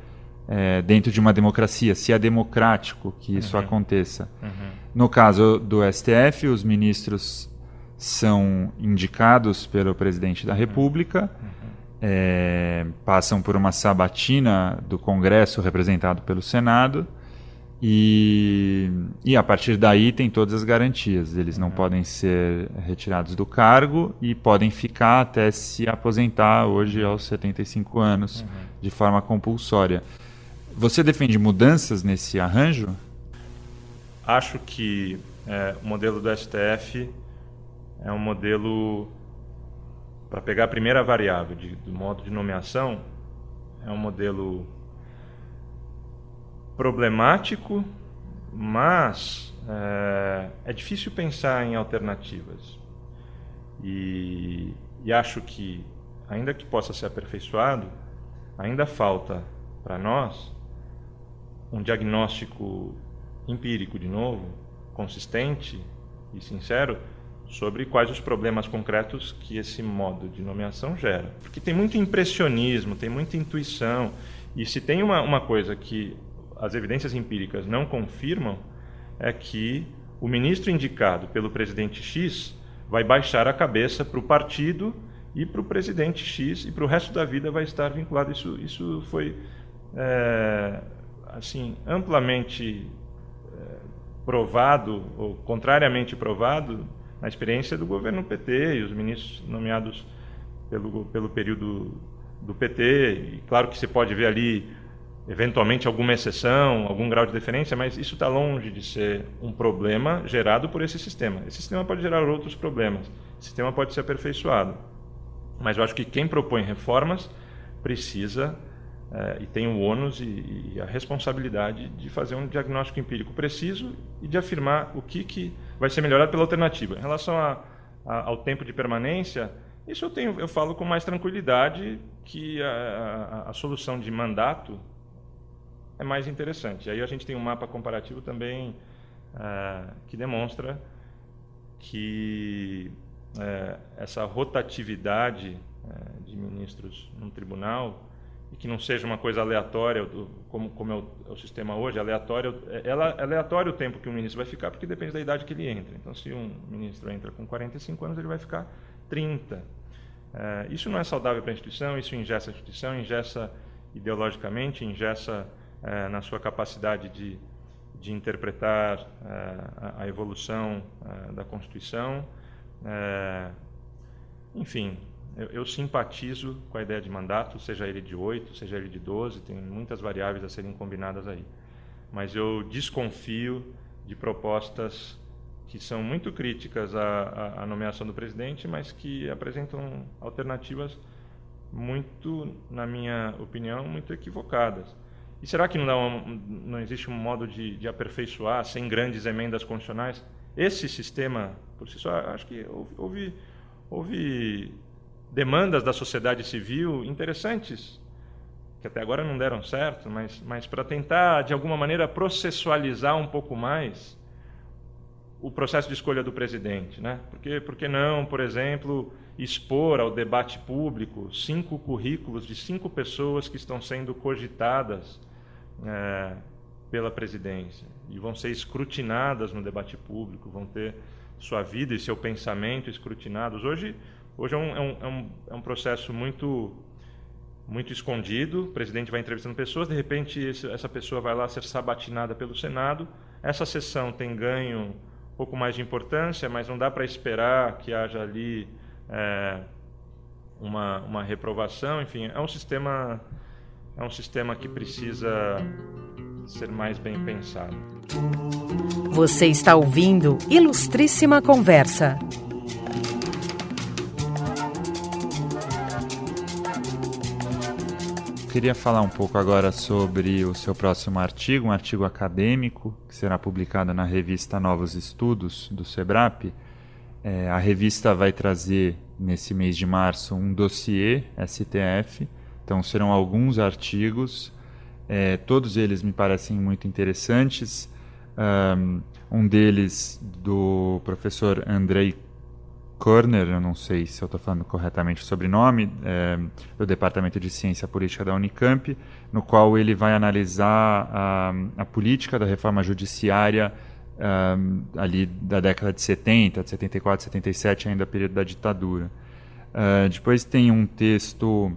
é, dentro de uma democracia, se é democrático que isso uhum. aconteça. Uhum. No caso do STF, os ministros são indicados pelo presidente da República, é, passam por uma sabatina do Congresso representado pelo Senado e, e a partir daí tem todas as garantias. Eles não podem ser retirados do cargo e podem ficar até se aposentar hoje aos 75 anos uhum. de forma compulsória. Você defende mudanças nesse arranjo? Acho que é, o modelo do STF é um modelo para pegar a primeira variável de, do modo de nomeação, é um modelo problemático, mas é, é difícil pensar em alternativas. E, e acho que, ainda que possa ser aperfeiçoado, ainda falta para nós um diagnóstico empírico, de novo, consistente e sincero sobre quais os problemas concretos que esse modo de nomeação gera. Porque tem muito impressionismo, tem muita intuição, e se tem uma, uma coisa que as evidências empíricas não confirmam, é que o ministro indicado pelo presidente X vai baixar a cabeça para o partido e para o presidente X e para o resto da vida vai estar vinculado. Isso, isso foi é, assim amplamente é, provado ou contrariamente provado na experiência do governo PT e os ministros nomeados pelo, pelo período do PT. E claro que você pode ver ali, eventualmente, alguma exceção, algum grau de deferência, mas isso está longe de ser um problema gerado por esse sistema. Esse sistema pode gerar outros problemas. O sistema pode ser aperfeiçoado. Mas eu acho que quem propõe reformas precisa é, e tem o ônus e, e, a responsabilidade de fazer um diagnóstico empírico preciso e de afirmar o que, que vai ser melhorado pela alternativa. Em relação a, a, ao tempo de permanência, isso eu, tenho, eu falo com mais tranquilidade que a, a, solução de mandato é mais interessante. Aí a gente tem um mapa comparativo também uh, que demonstra que uh, essa rotatividade uh, de ministros no tribunal e que não seja uma coisa aleatória, como, como é, o, é, o, sistema hoje, aleatório, é, ela, é aleatório o tempo que um ministro vai ficar, porque depende da idade que ele entra. Então, se um ministro entra com 45 anos, ele vai ficar 30. É, isso não é saudável para a instituição, isso ingessa a instituição, ingessa ideologicamente, ingessa é, na sua capacidade de, de interpretar é, a, a, evolução é, da Constituição. enfim, eu, eu, simpatizo com a ideia de mandato, seja ele de 8, seja ele de 12, tem muitas variáveis a serem combinadas aí. Mas eu desconfio de propostas que são muito críticas à, à, nomeação do presidente, mas que apresentam alternativas muito, na minha opinião, muito equivocadas. E será que não, uma, não existe um modo de, de, aperfeiçoar sem grandes emendas constitucionais esse sistema por si só? Acho que houve, houve, houve demandas da sociedade civil interessantes, que até agora não deram certo, mas, mas para tentar, de alguma maneira, processualizar um pouco mais o processo de escolha do presidente. Né? Porque, por que não, por exemplo, expor ao debate público cinco currículos de cinco pessoas que estão sendo cogitadas é, pela presidência e vão ser escrutinadas no debate público, vão ter sua vida e seu pensamento escrutinados. Hoje, Hoje é um, é um, é um, é um processo muito muito escondido. O presidente vai entrevistando pessoas, de repente essa pessoa vai lá ser sabatinada pelo Senado. Essa sessão tem ganho um pouco mais de importância, mas não dá para esperar que haja ali é, uma, uma reprovação. Enfim, é um sistema é um sistema que precisa ser mais bem pensado. Você está ouvindo Ilustríssima Conversa. Queria falar um pouco agora sobre o seu próximo artigo, um artigo acadêmico que será publicado na revista Novos Estudos do SEBRAP. É, a revista vai trazer nesse mês de março um dossiê STF, então serão alguns artigos, é, todos eles me parecem muito interessantes. Um deles do professor Andrei Körner, eu não sei se eu estou falando corretamente o sobrenome, é, do Departamento de Ciência Política da Unicamp, no qual ele vai analisar a, a política da reforma judiciária um, ali da década de 70, de 74, 77, ainda período da ditadura. Uh, depois tem um texto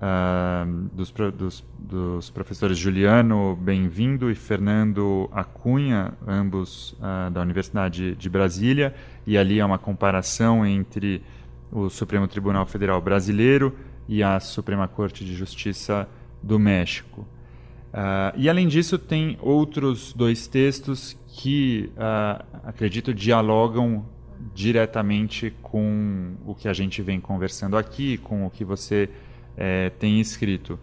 uh, dos, dos, dos, professores Juliano Bem-vindo e Fernando Acunha, ambos uh, da Universidade de Brasília, e ali é uma comparação entre o Supremo Tribunal Federal Brasileiro e a Suprema Corte de Justiça do México. Uh, e além disso, tem outros dois textos que, uh, acredito, dialogam diretamente com o que a gente vem conversando aqui, com o que você é, tem escrito.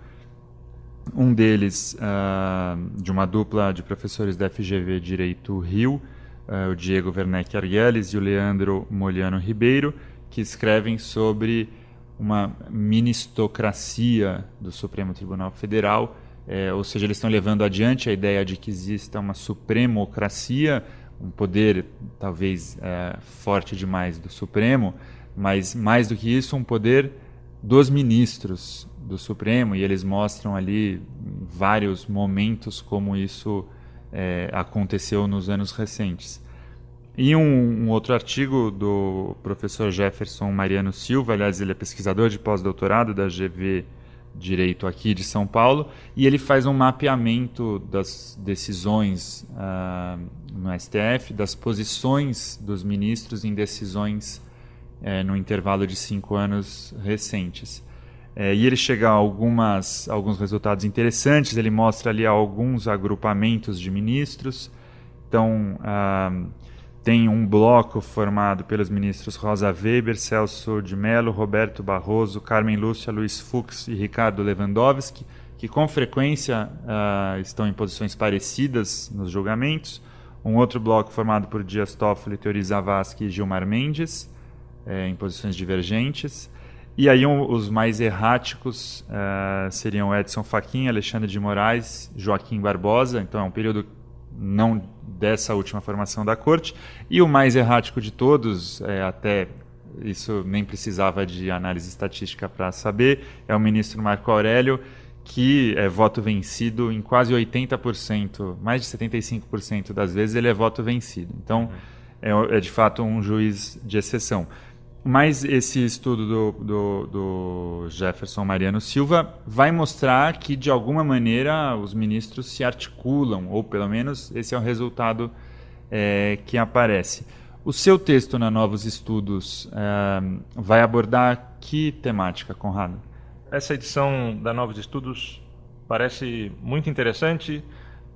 Um deles, uh, de uma dupla de professores da FGV Direito Rio, uh, o Diego Werneck Arguelles e o Leandro Moliano Ribeiro, que escrevem sobre uma ministocracia do Supremo Tribunal Federal, é, ou seja, eles estão levando adiante a ideia de que exista uma supremocracia, um poder talvez é, forte demais do Supremo, mas mais do que isso, um poder dos ministros do Supremo, e eles mostram ali vários momentos como isso é, aconteceu nos anos recentes. E um, um, outro artigo do professor Jefferson Mariano Silva, aliás, ele é pesquisador de pós-doutorado da GV Direito aqui de São Paulo, e ele faz um mapeamento das decisões uh, no STF, das posições dos ministros em decisões é, no intervalo de cinco anos recentes. É, e ele chega a algumas, alguns resultados interessantes, ele mostra ali alguns agrupamentos de ministros. Então, ah, tem um bloco formado pelos ministros Rosa Weber, Celso de Mello, Roberto Barroso, Carmen Lúcia, Luiz Fux e Ricardo Lewandowski, que com frequência ah, estão em posições parecidas nos julgamentos. Um outro bloco formado por Dias Toffoli, Teori Zavascki e Gilmar Mendes é, em posições divergentes. E aí um, os mais erráticos uh, seriam Edson Fachin, Alexandre de Moraes, Joaquim Barbosa. Então é um período não dessa última formação da corte. E o mais errático de todos, é, até isso nem precisava de análise estatística para saber, é o ministro Marco Aurélio, que é voto vencido em quase 80%, mais de 75% das vezes ele é voto vencido. Então é, é de fato um juiz de exceção. Mas esse estudo do, do, do, Jefferson Mariano Silva vai mostrar que, de alguma maneira, os ministros se articulam, ou pelo menos esse é o resultado é, que aparece. O seu texto na Novos Estudos é, vai abordar que temática, Conrado? Essa edição da Novos Estudos parece muito interessante.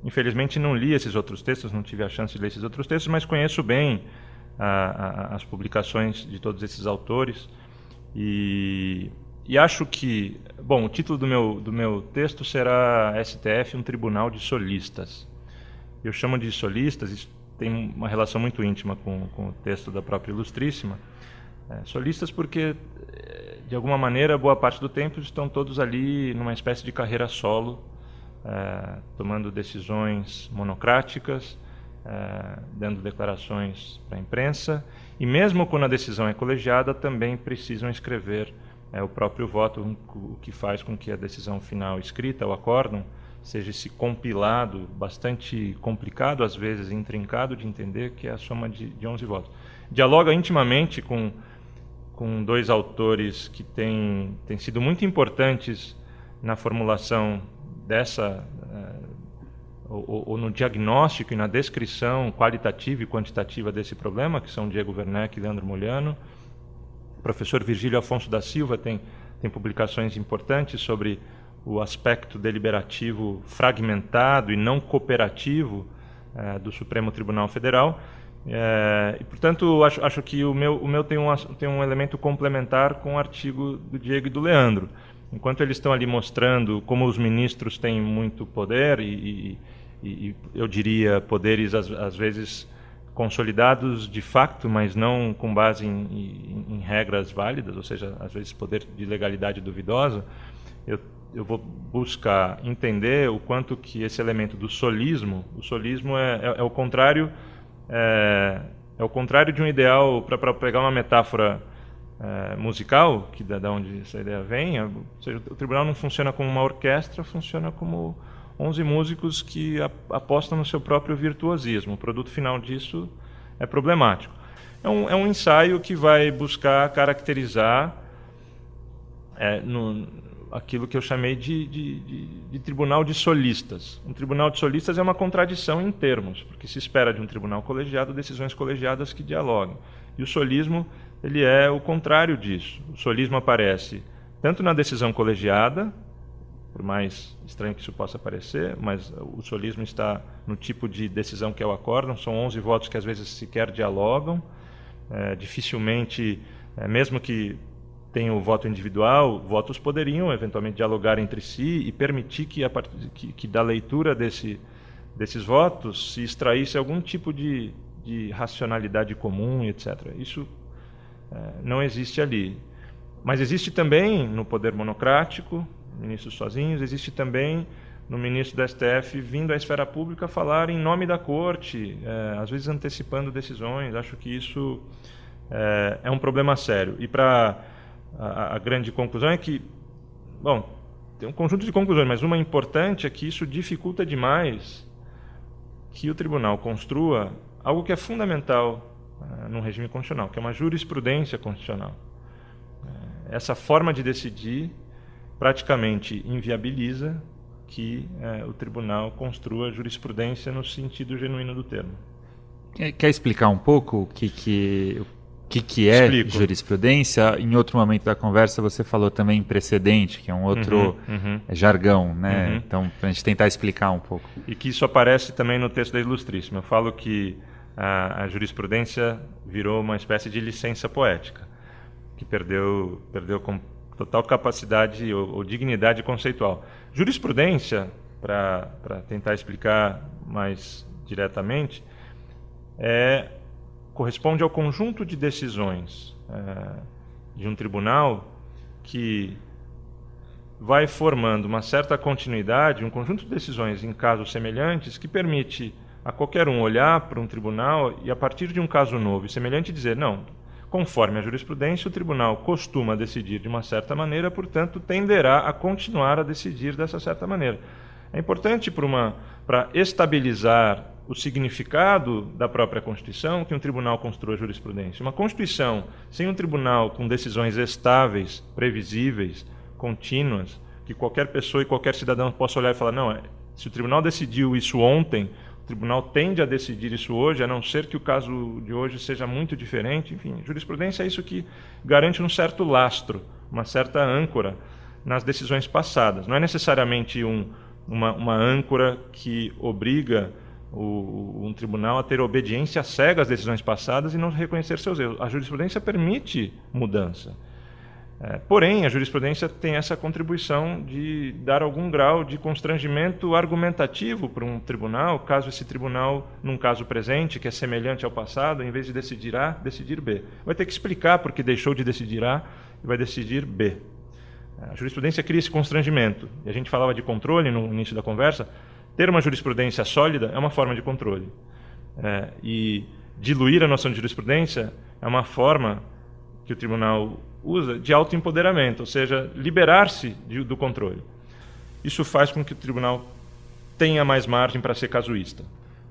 Infelizmente, não li esses outros textos, não tive a chance de ler esses outros textos, mas conheço bem a, a, as publicações de todos esses autores e, e acho que, bom, o título do meu, do meu texto será STF, um tribunal de solistas. Eu chamo de solistas, isso tem uma relação muito íntima com, com o texto da própria Ilustríssima. É, solistas porque, eh, de alguma maneira, boa parte do tempo estão todos ali numa espécie de carreira solo, é, tomando decisões monocráticas, é, dando declarações para a imprensa, e mesmo quando a decisão é colegiada, também precisam escrever é, o próprio voto, o que faz com que a decisão final escrita, o acórdão, seja esse compilado, bastante complicado às vezes, intrincado de entender, que é a soma de, de 11 votos. Dialoga intimamente com, com dois autores que têm, têm sido muito importantes na formulação dessa ou, ou, no diagnóstico e na descrição qualitativa e quantitativa desse problema, que são Diego Werneck e Leandro Moliano. O professor Virgílio Afonso da Silva tem, tem publicações importantes sobre o aspecto deliberativo fragmentado e não cooperativo é, do Supremo Tribunal Federal. É, e, portanto, acho, acho que o meu, o meu tem, um, tem um elemento complementar com o artigo do Diego e do Leandro. enquanto eles estão ali mostrando como os ministros têm muito poder e, e, e eu diria poderes às, às, vezes consolidados de facto, mas não com base em, em, em, regras válidas, ou seja, às vezes poder de legalidade duvidosa, eu, eu vou buscar entender o quanto que esse elemento do solismo, o solismo é, é, é o contrário é, é, o contrário de um ideal para pegar uma metáfora é, musical, que da, da, onde essa ideia vem, é, seja, o tribunal não funciona como uma orquestra, funciona como 11 músicos que apostam no seu próprio virtuosismo. O produto final disso é problemático. É um, é um ensaio que vai buscar caracterizar é, no, aquilo que eu chamei de, de, de, de, tribunal de solistas. Um tribunal de solistas é uma contradição em termos, porque se espera de um tribunal colegiado decisões colegiadas que dialoguem. E o solismo ele é o contrário disso. O solismo aparece tanto na decisão colegiada, por mais estranho que isso possa parecer, mas o solismo está no tipo de decisão que é o acórdão, são 11 votos que às vezes sequer dialogam, é, dificilmente, é, mesmo que tenha o voto individual, votos poderiam eventualmente dialogar entre si e permitir que, a, que, que da leitura desse, desses votos se extraísse algum tipo de, de racionalidade comum, etc. Isso é, não existe ali. Mas existe também no poder monocrático, ministros sozinhos, existe também no ministro da STF vindo à esfera pública falar em nome da corte, é, às vezes antecipando decisões. Acho que isso é, é um problema sério. E para a, a, grande conclusão é que, bom, tem um conjunto de conclusões, mas uma importante é que isso dificulta demais que o tribunal construa algo que é fundamental uh, num regime constitucional, que é uma jurisprudência constitucional. Uh, essa forma de decidir praticamente inviabiliza que uh, o tribunal construa jurisprudência no sentido genuíno do termo. Quer explicar um pouco o que, que, o que, que é Explico. jurisprudência? Em outro momento da conversa você falou também precedente, que é um outro uhum, uhum. jargão, né? Uhum. Então, para a gente tentar explicar um pouco. E que isso aparece também no texto da Ilustríssima. Eu falo que a, a jurisprudência virou uma espécie de licença poética, que perdeu, perdeu com total capacidade ou, ou dignidade conceitual. Jurisprudência, para tentar explicar mais diretamente, é, corresponde ao conjunto de decisões é, de um tribunal que vai formando uma certa continuidade, um conjunto de decisões em casos semelhantes que permite a qualquer um olhar para um tribunal e, a partir de um caso novo e semelhante, dizer: não, conforme a jurisprudência, o tribunal costuma decidir de uma certa maneira, portanto, tenderá a continuar a decidir dessa certa maneira. É importante para estabilizar o significado da própria Constituição que um tribunal construa jurisprudência. Uma Constituição sem um tribunal com decisões estáveis, previsíveis, contínuas, que qualquer pessoa e qualquer cidadão possa olhar e falar: não, é, se o tribunal decidiu isso ontem, o tribunal tende a decidir isso hoje, a não ser que o caso de hoje seja muito diferente. Enfim, jurisprudência é isso que garante um certo lastro, uma certa âncora nas decisões passadas. Não é necessariamente um, uma, uma âncora que obriga o, um tribunal a ter obediência cega às decisões passadas e não reconhecer seus erros. A jurisprudência permite mudança. É, porém, a jurisprudência tem essa contribuição de dar algum grau de constrangimento argumentativo para um tribunal, caso esse tribunal, num caso presente, que é semelhante ao passado, em vez de decidir A, decidir B. Vai ter que explicar porque deixou de decidir A e vai decidir B. A jurisprudência cria esse constrangimento. E a gente falava de controle no início da conversa. Ter uma jurisprudência sólida é uma forma de controle. É, e diluir a noção de jurisprudência é uma forma que o tribunal usa de autoempoderamento, ou seja, liberar-se do controle. Isso faz com que o tribunal tenha mais margem para ser casuísta.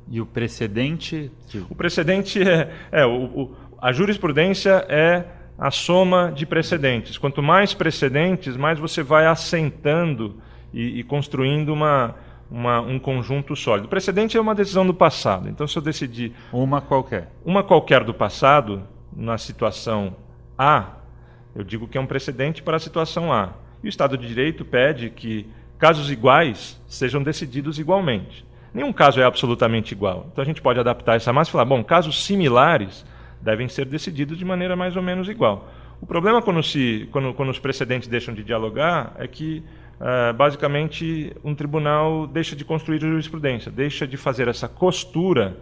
E o precedente? O precedente é, é o, o, a jurisprudência é a soma de precedentes. Quanto mais precedentes, mais você vai assentando e, e construindo uma, uma, um conjunto sólido. O precedente é uma decisão do passado. Então, se eu decidir. Uma qualquer. Uma qualquer do passado, na situação A, eu digo que é um precedente para a situação A. E o Estado de Direito pede que casos iguais sejam decididos igualmente. Nenhum caso é absolutamente igual. Então a gente pode adaptar essa máxima e falar: bom, casos similares devem ser decididos de maneira mais ou menos igual. O problema quando, se, quando, quando os precedentes deixam de dialogar é que, uh, basicamente, um tribunal deixa de construir jurisprudência, deixa de fazer essa costura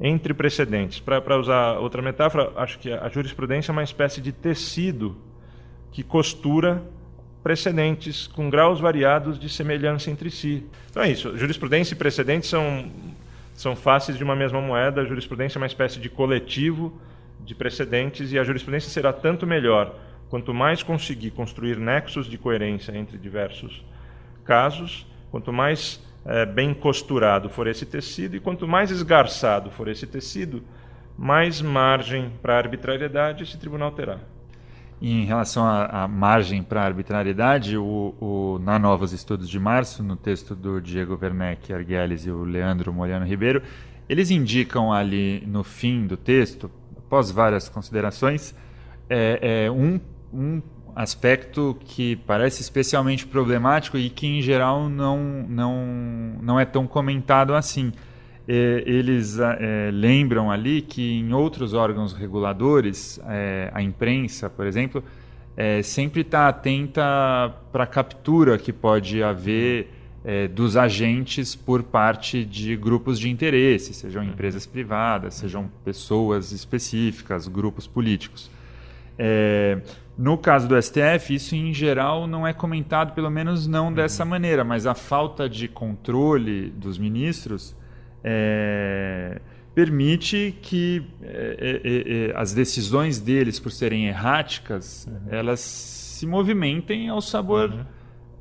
entre precedentes. Para usar outra metáfora, acho que a jurisprudência é uma espécie de tecido que costura precedentes com graus variados de semelhança entre si. Então é isso. Jurisprudência e precedentes são, são faces de uma mesma moeda. A jurisprudência é uma espécie de coletivo de precedentes e a jurisprudência será tanto melhor quanto mais conseguir construir nexos de coerência entre diversos casos, quanto mais é, bem costurado for esse tecido e quanto mais esgarçado for esse tecido, mais margem para arbitrariedade esse tribunal terá. Em relação à, margem para arbitrariedade, o, o, na Novos Estudos de Março, no texto do Diego Werneck Arguelles e o Leandro Moriano Ribeiro, eles indicam ali no fim do texto, após várias considerações, é, é um, um aspecto que parece especialmente problemático e que, em geral, não, não, não é tão comentado assim. É, eles é, lembram ali que em outros órgãos reguladores, é, a imprensa, por exemplo, é, sempre está atenta para a captura que pode haver é, dos agentes por parte de grupos de interesse, sejam empresas privadas, sejam pessoas específicas, grupos políticos. É, no caso do STF, isso em geral não é comentado, pelo menos não uhum. dessa maneira, mas a falta de controle dos ministros é, permite que é, é, é as decisões deles, por serem erráticas, uhum. elas se movimentem ao sabor. Uhum.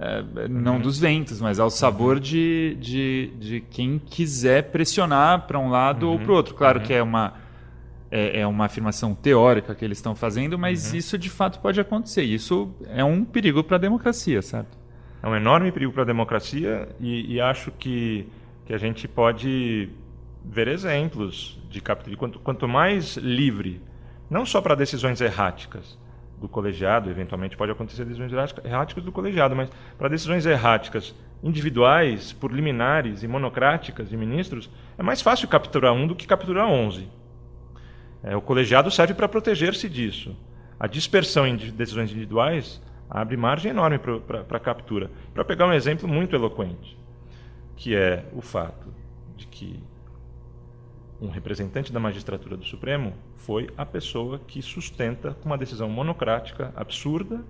É, não uhum. dos ventos, mas ao sabor uhum. de, de, de quem quiser pressionar para um lado ou para o outro. Claro que é uma é, é, uma afirmação teórica que eles estão fazendo, mas uhum. isso de fato pode acontecer. Isso é um perigo para a democracia, certo? É um enorme perigo para a democracia e, e, acho que, que a gente pode ver exemplos de captura. Quanto, quanto mais livre, não só para decisões erráticas do colegiado, eventualmente pode acontecer decisões erráticas do colegiado, mas para decisões erráticas individuais, por liminares e monocráticas de ministros, é mais fácil capturar um do que capturar onze. É, o colegiado serve para proteger-se disso. A dispersão em decisões individuais abre margem enorme para a captura. Para pegar um exemplo muito eloquente, que é o fato de que um representante da magistratura do Supremo foi a pessoa que sustenta, com uma decisão monocrática absurda,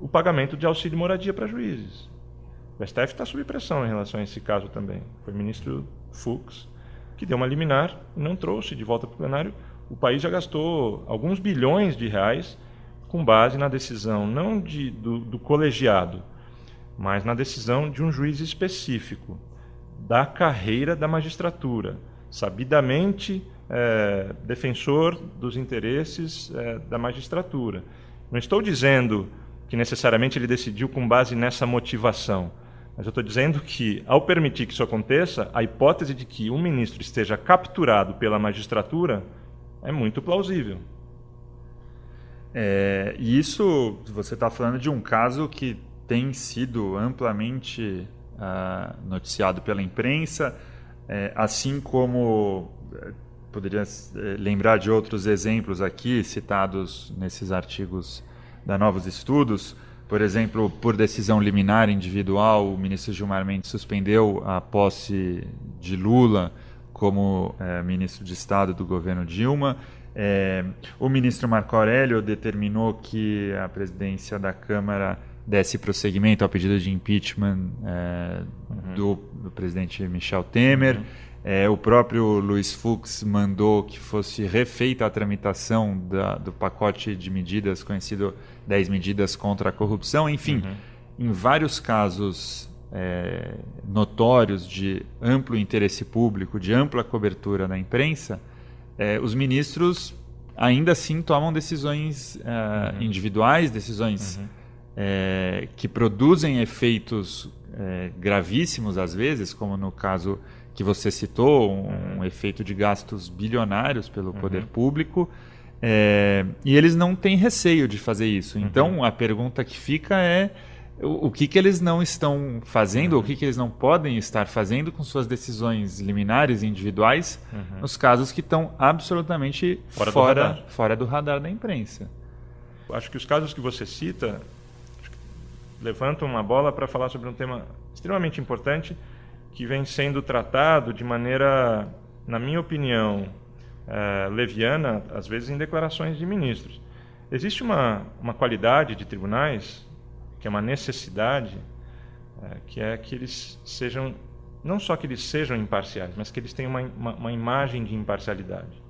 o pagamento de auxílio moradia para juízes. O STF está sob pressão em relação a esse caso também. Foi o ministro Fux que deu uma liminar e não trouxe de volta para o plenário. O país já gastou alguns bilhões de reais com base na decisão não de, do, do colegiado, mas na decisão de um juiz específico da carreira da magistratura, sabidamente é, defensor dos interesses é, da magistratura. Não estou dizendo que necessariamente ele decidiu com base nessa motivação mas eu estou dizendo que, ao permitir que isso aconteça, a hipótese de que um ministro esteja capturado pela magistratura é muito plausível. É, e isso, você está falando de um caso que tem sido amplamente uh, noticiado pela imprensa, é, assim como é, poderia é, lembrar de outros exemplos aqui citados nesses artigos da Novos Estudos, por exemplo, por decisão liminar individual, o ministro Gilmar Mendes suspendeu a posse de Lula como é, ministro de Estado do governo Dilma. É, o ministro Marco Aurélio determinou que a presidência da Câmara desse prosseguimento ao pedido de impeachment é, uhum. do, do, presidente Michel Temer. Uhum. É, o próprio Luiz Fux mandou que fosse refeita a tramitação da, do pacote de medidas conhecido 10 medidas contra a corrupção. Enfim, uhum. em vários casos é, notórios de amplo interesse público, de ampla cobertura na imprensa, é, os ministros ainda assim tomam decisões é, uhum. individuais, decisões uhum. É, que produzem efeitos é, gravíssimos às vezes, como no caso que você citou, um, um efeito de gastos bilionários pelo uhum. poder público. É, e eles não têm receio de fazer isso. Uhum. Então a pergunta que fica é o, o que, que eles não estão fazendo, uhum. o que, que eles não podem estar fazendo com suas decisões liminares individuais uhum. nos casos que estão absolutamente fora, fora, do, radar. fora do radar da imprensa. Acho que os casos que você cita levantam uma bola para falar sobre um tema extremamente importante que vem sendo tratado de maneira, na minha opinião, uh, leviana, às vezes em declarações de ministros. Existe uma, uma qualidade de tribunais, que é uma necessidade, uh, que é que eles sejam, não só que eles sejam imparciais, mas que eles tenham uma, uma, uma imagem de imparcialidade.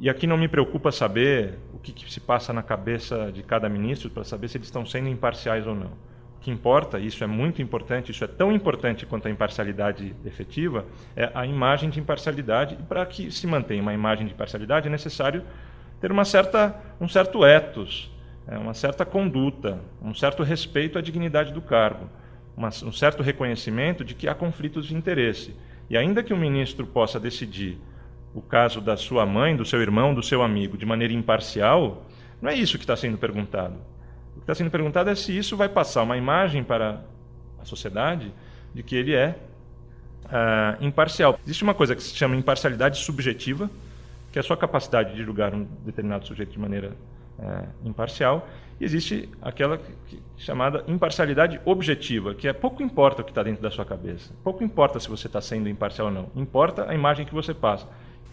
E aqui não me preocupa saber o que, que se passa na cabeça de cada ministro para saber se eles estão sendo imparciais ou não. Que importa, isso é muito importante, isso é tão importante quanto a imparcialidade efetiva, é a imagem de imparcialidade. E para que se mantenha uma imagem de imparcialidade é necessário ter uma certa, um certo ethos, é, uma certa conduta, um certo respeito à dignidade do cargo, um certo reconhecimento de que há conflitos de interesse. E ainda que o ministro possa decidir o caso da sua mãe, do seu irmão, do seu amigo, de maneira imparcial, não é isso que está sendo perguntado. O que está sendo perguntado é se isso vai passar uma imagem para a sociedade de que ele é uh, imparcial. Existe uma coisa que se chama imparcialidade subjetiva, que é a sua capacidade de julgar um determinado sujeito de maneira uh, imparcial, e existe aquela que, chamada imparcialidade objetiva, que é pouco importa o que está dentro da sua cabeça, pouco importa se você está sendo imparcial ou não, importa a imagem que você passa.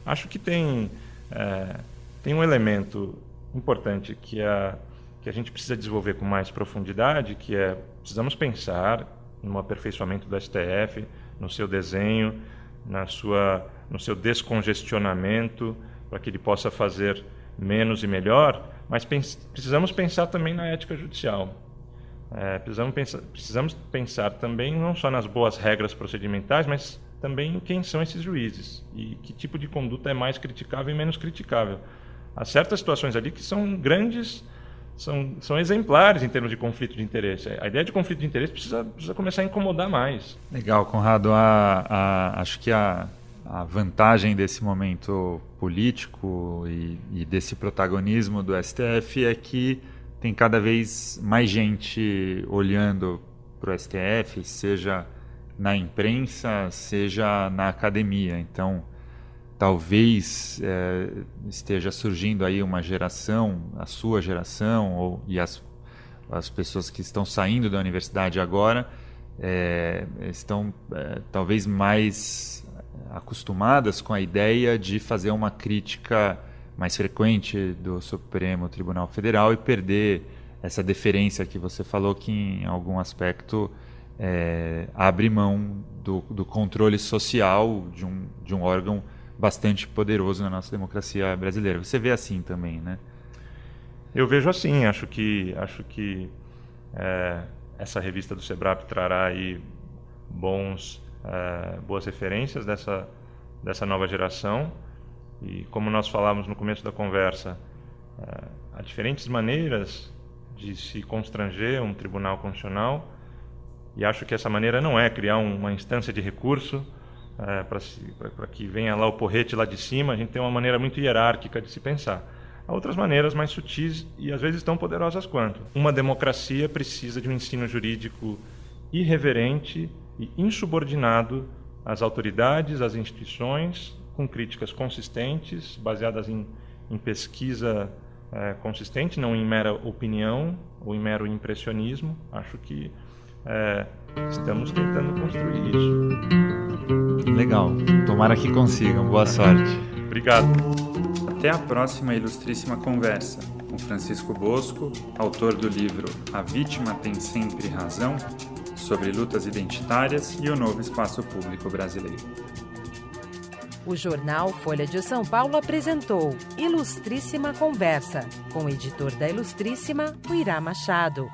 Acho que tem, é, tem um elemento importante que a, que a gente precisa desenvolver com mais profundidade, que é precisamos pensar no aperfeiçoamento do STF, no seu desenho, na sua, no seu descongestionamento, para que ele possa fazer menos e melhor, mas pens precisamos pensar também na ética judicial. É, precisamos, pensar, precisamos pensar também não só nas boas regras procedimentais, mas também quem são esses juízes e que tipo de conduta é mais criticável e menos criticável. Há certas situações ali que são grandes, são, são exemplares em termos de conflito de interesse. A ideia de conflito de interesse precisa, precisa começar a incomodar mais. Legal, Conrado. A, a, acho que a, a vantagem desse momento político e, e desse protagonismo do STF é que tem cada vez mais gente olhando para o STF, seja na imprensa, seja na academia. Então, talvez é, esteja surgindo aí uma geração, a sua geração, ou, e as, as pessoas que estão saindo da universidade agora, é, estão é, talvez mais acostumadas com a ideia de fazer uma crítica mais frequente do Supremo Tribunal Federal e perder essa deferência que você falou que em algum aspecto é, abre mão do, do, controle social de um, de um órgão bastante poderoso na nossa democracia brasileira. Você vê assim também, né? Eu vejo assim. Acho que acho que é, essa revista do Sebrap trará aí bons é, boas referências dessa dessa nova geração e como nós falamos no começo da conversa, é, há diferentes maneiras de se constranger um tribunal constitucional e acho que essa maneira não é criar uma instância de recurso é, para que venha lá o porrete lá de cima. A gente tem uma maneira muito hierárquica de se pensar. Há outras maneiras mais sutis e às vezes tão poderosas quanto. Uma democracia precisa de um ensino jurídico irreverente e insubordinado às autoridades, às instituições, com críticas consistentes, baseadas em, em pesquisa é, consistente, não em mera opinião ou em mero impressionismo. Acho que é, estamos tentando construir isso. Legal. Tomara que consigam. Boa sorte. Obrigado. Até a próxima ilustríssima conversa com Francisco Bosco, autor do livro A Vítima Tem Sempre Razão, sobre lutas identitárias e o novo espaço público brasileiro. O jornal Folha de São Paulo apresentou Ilustríssima Conversa, com o editor da Ilustríssima, o Irá Machado.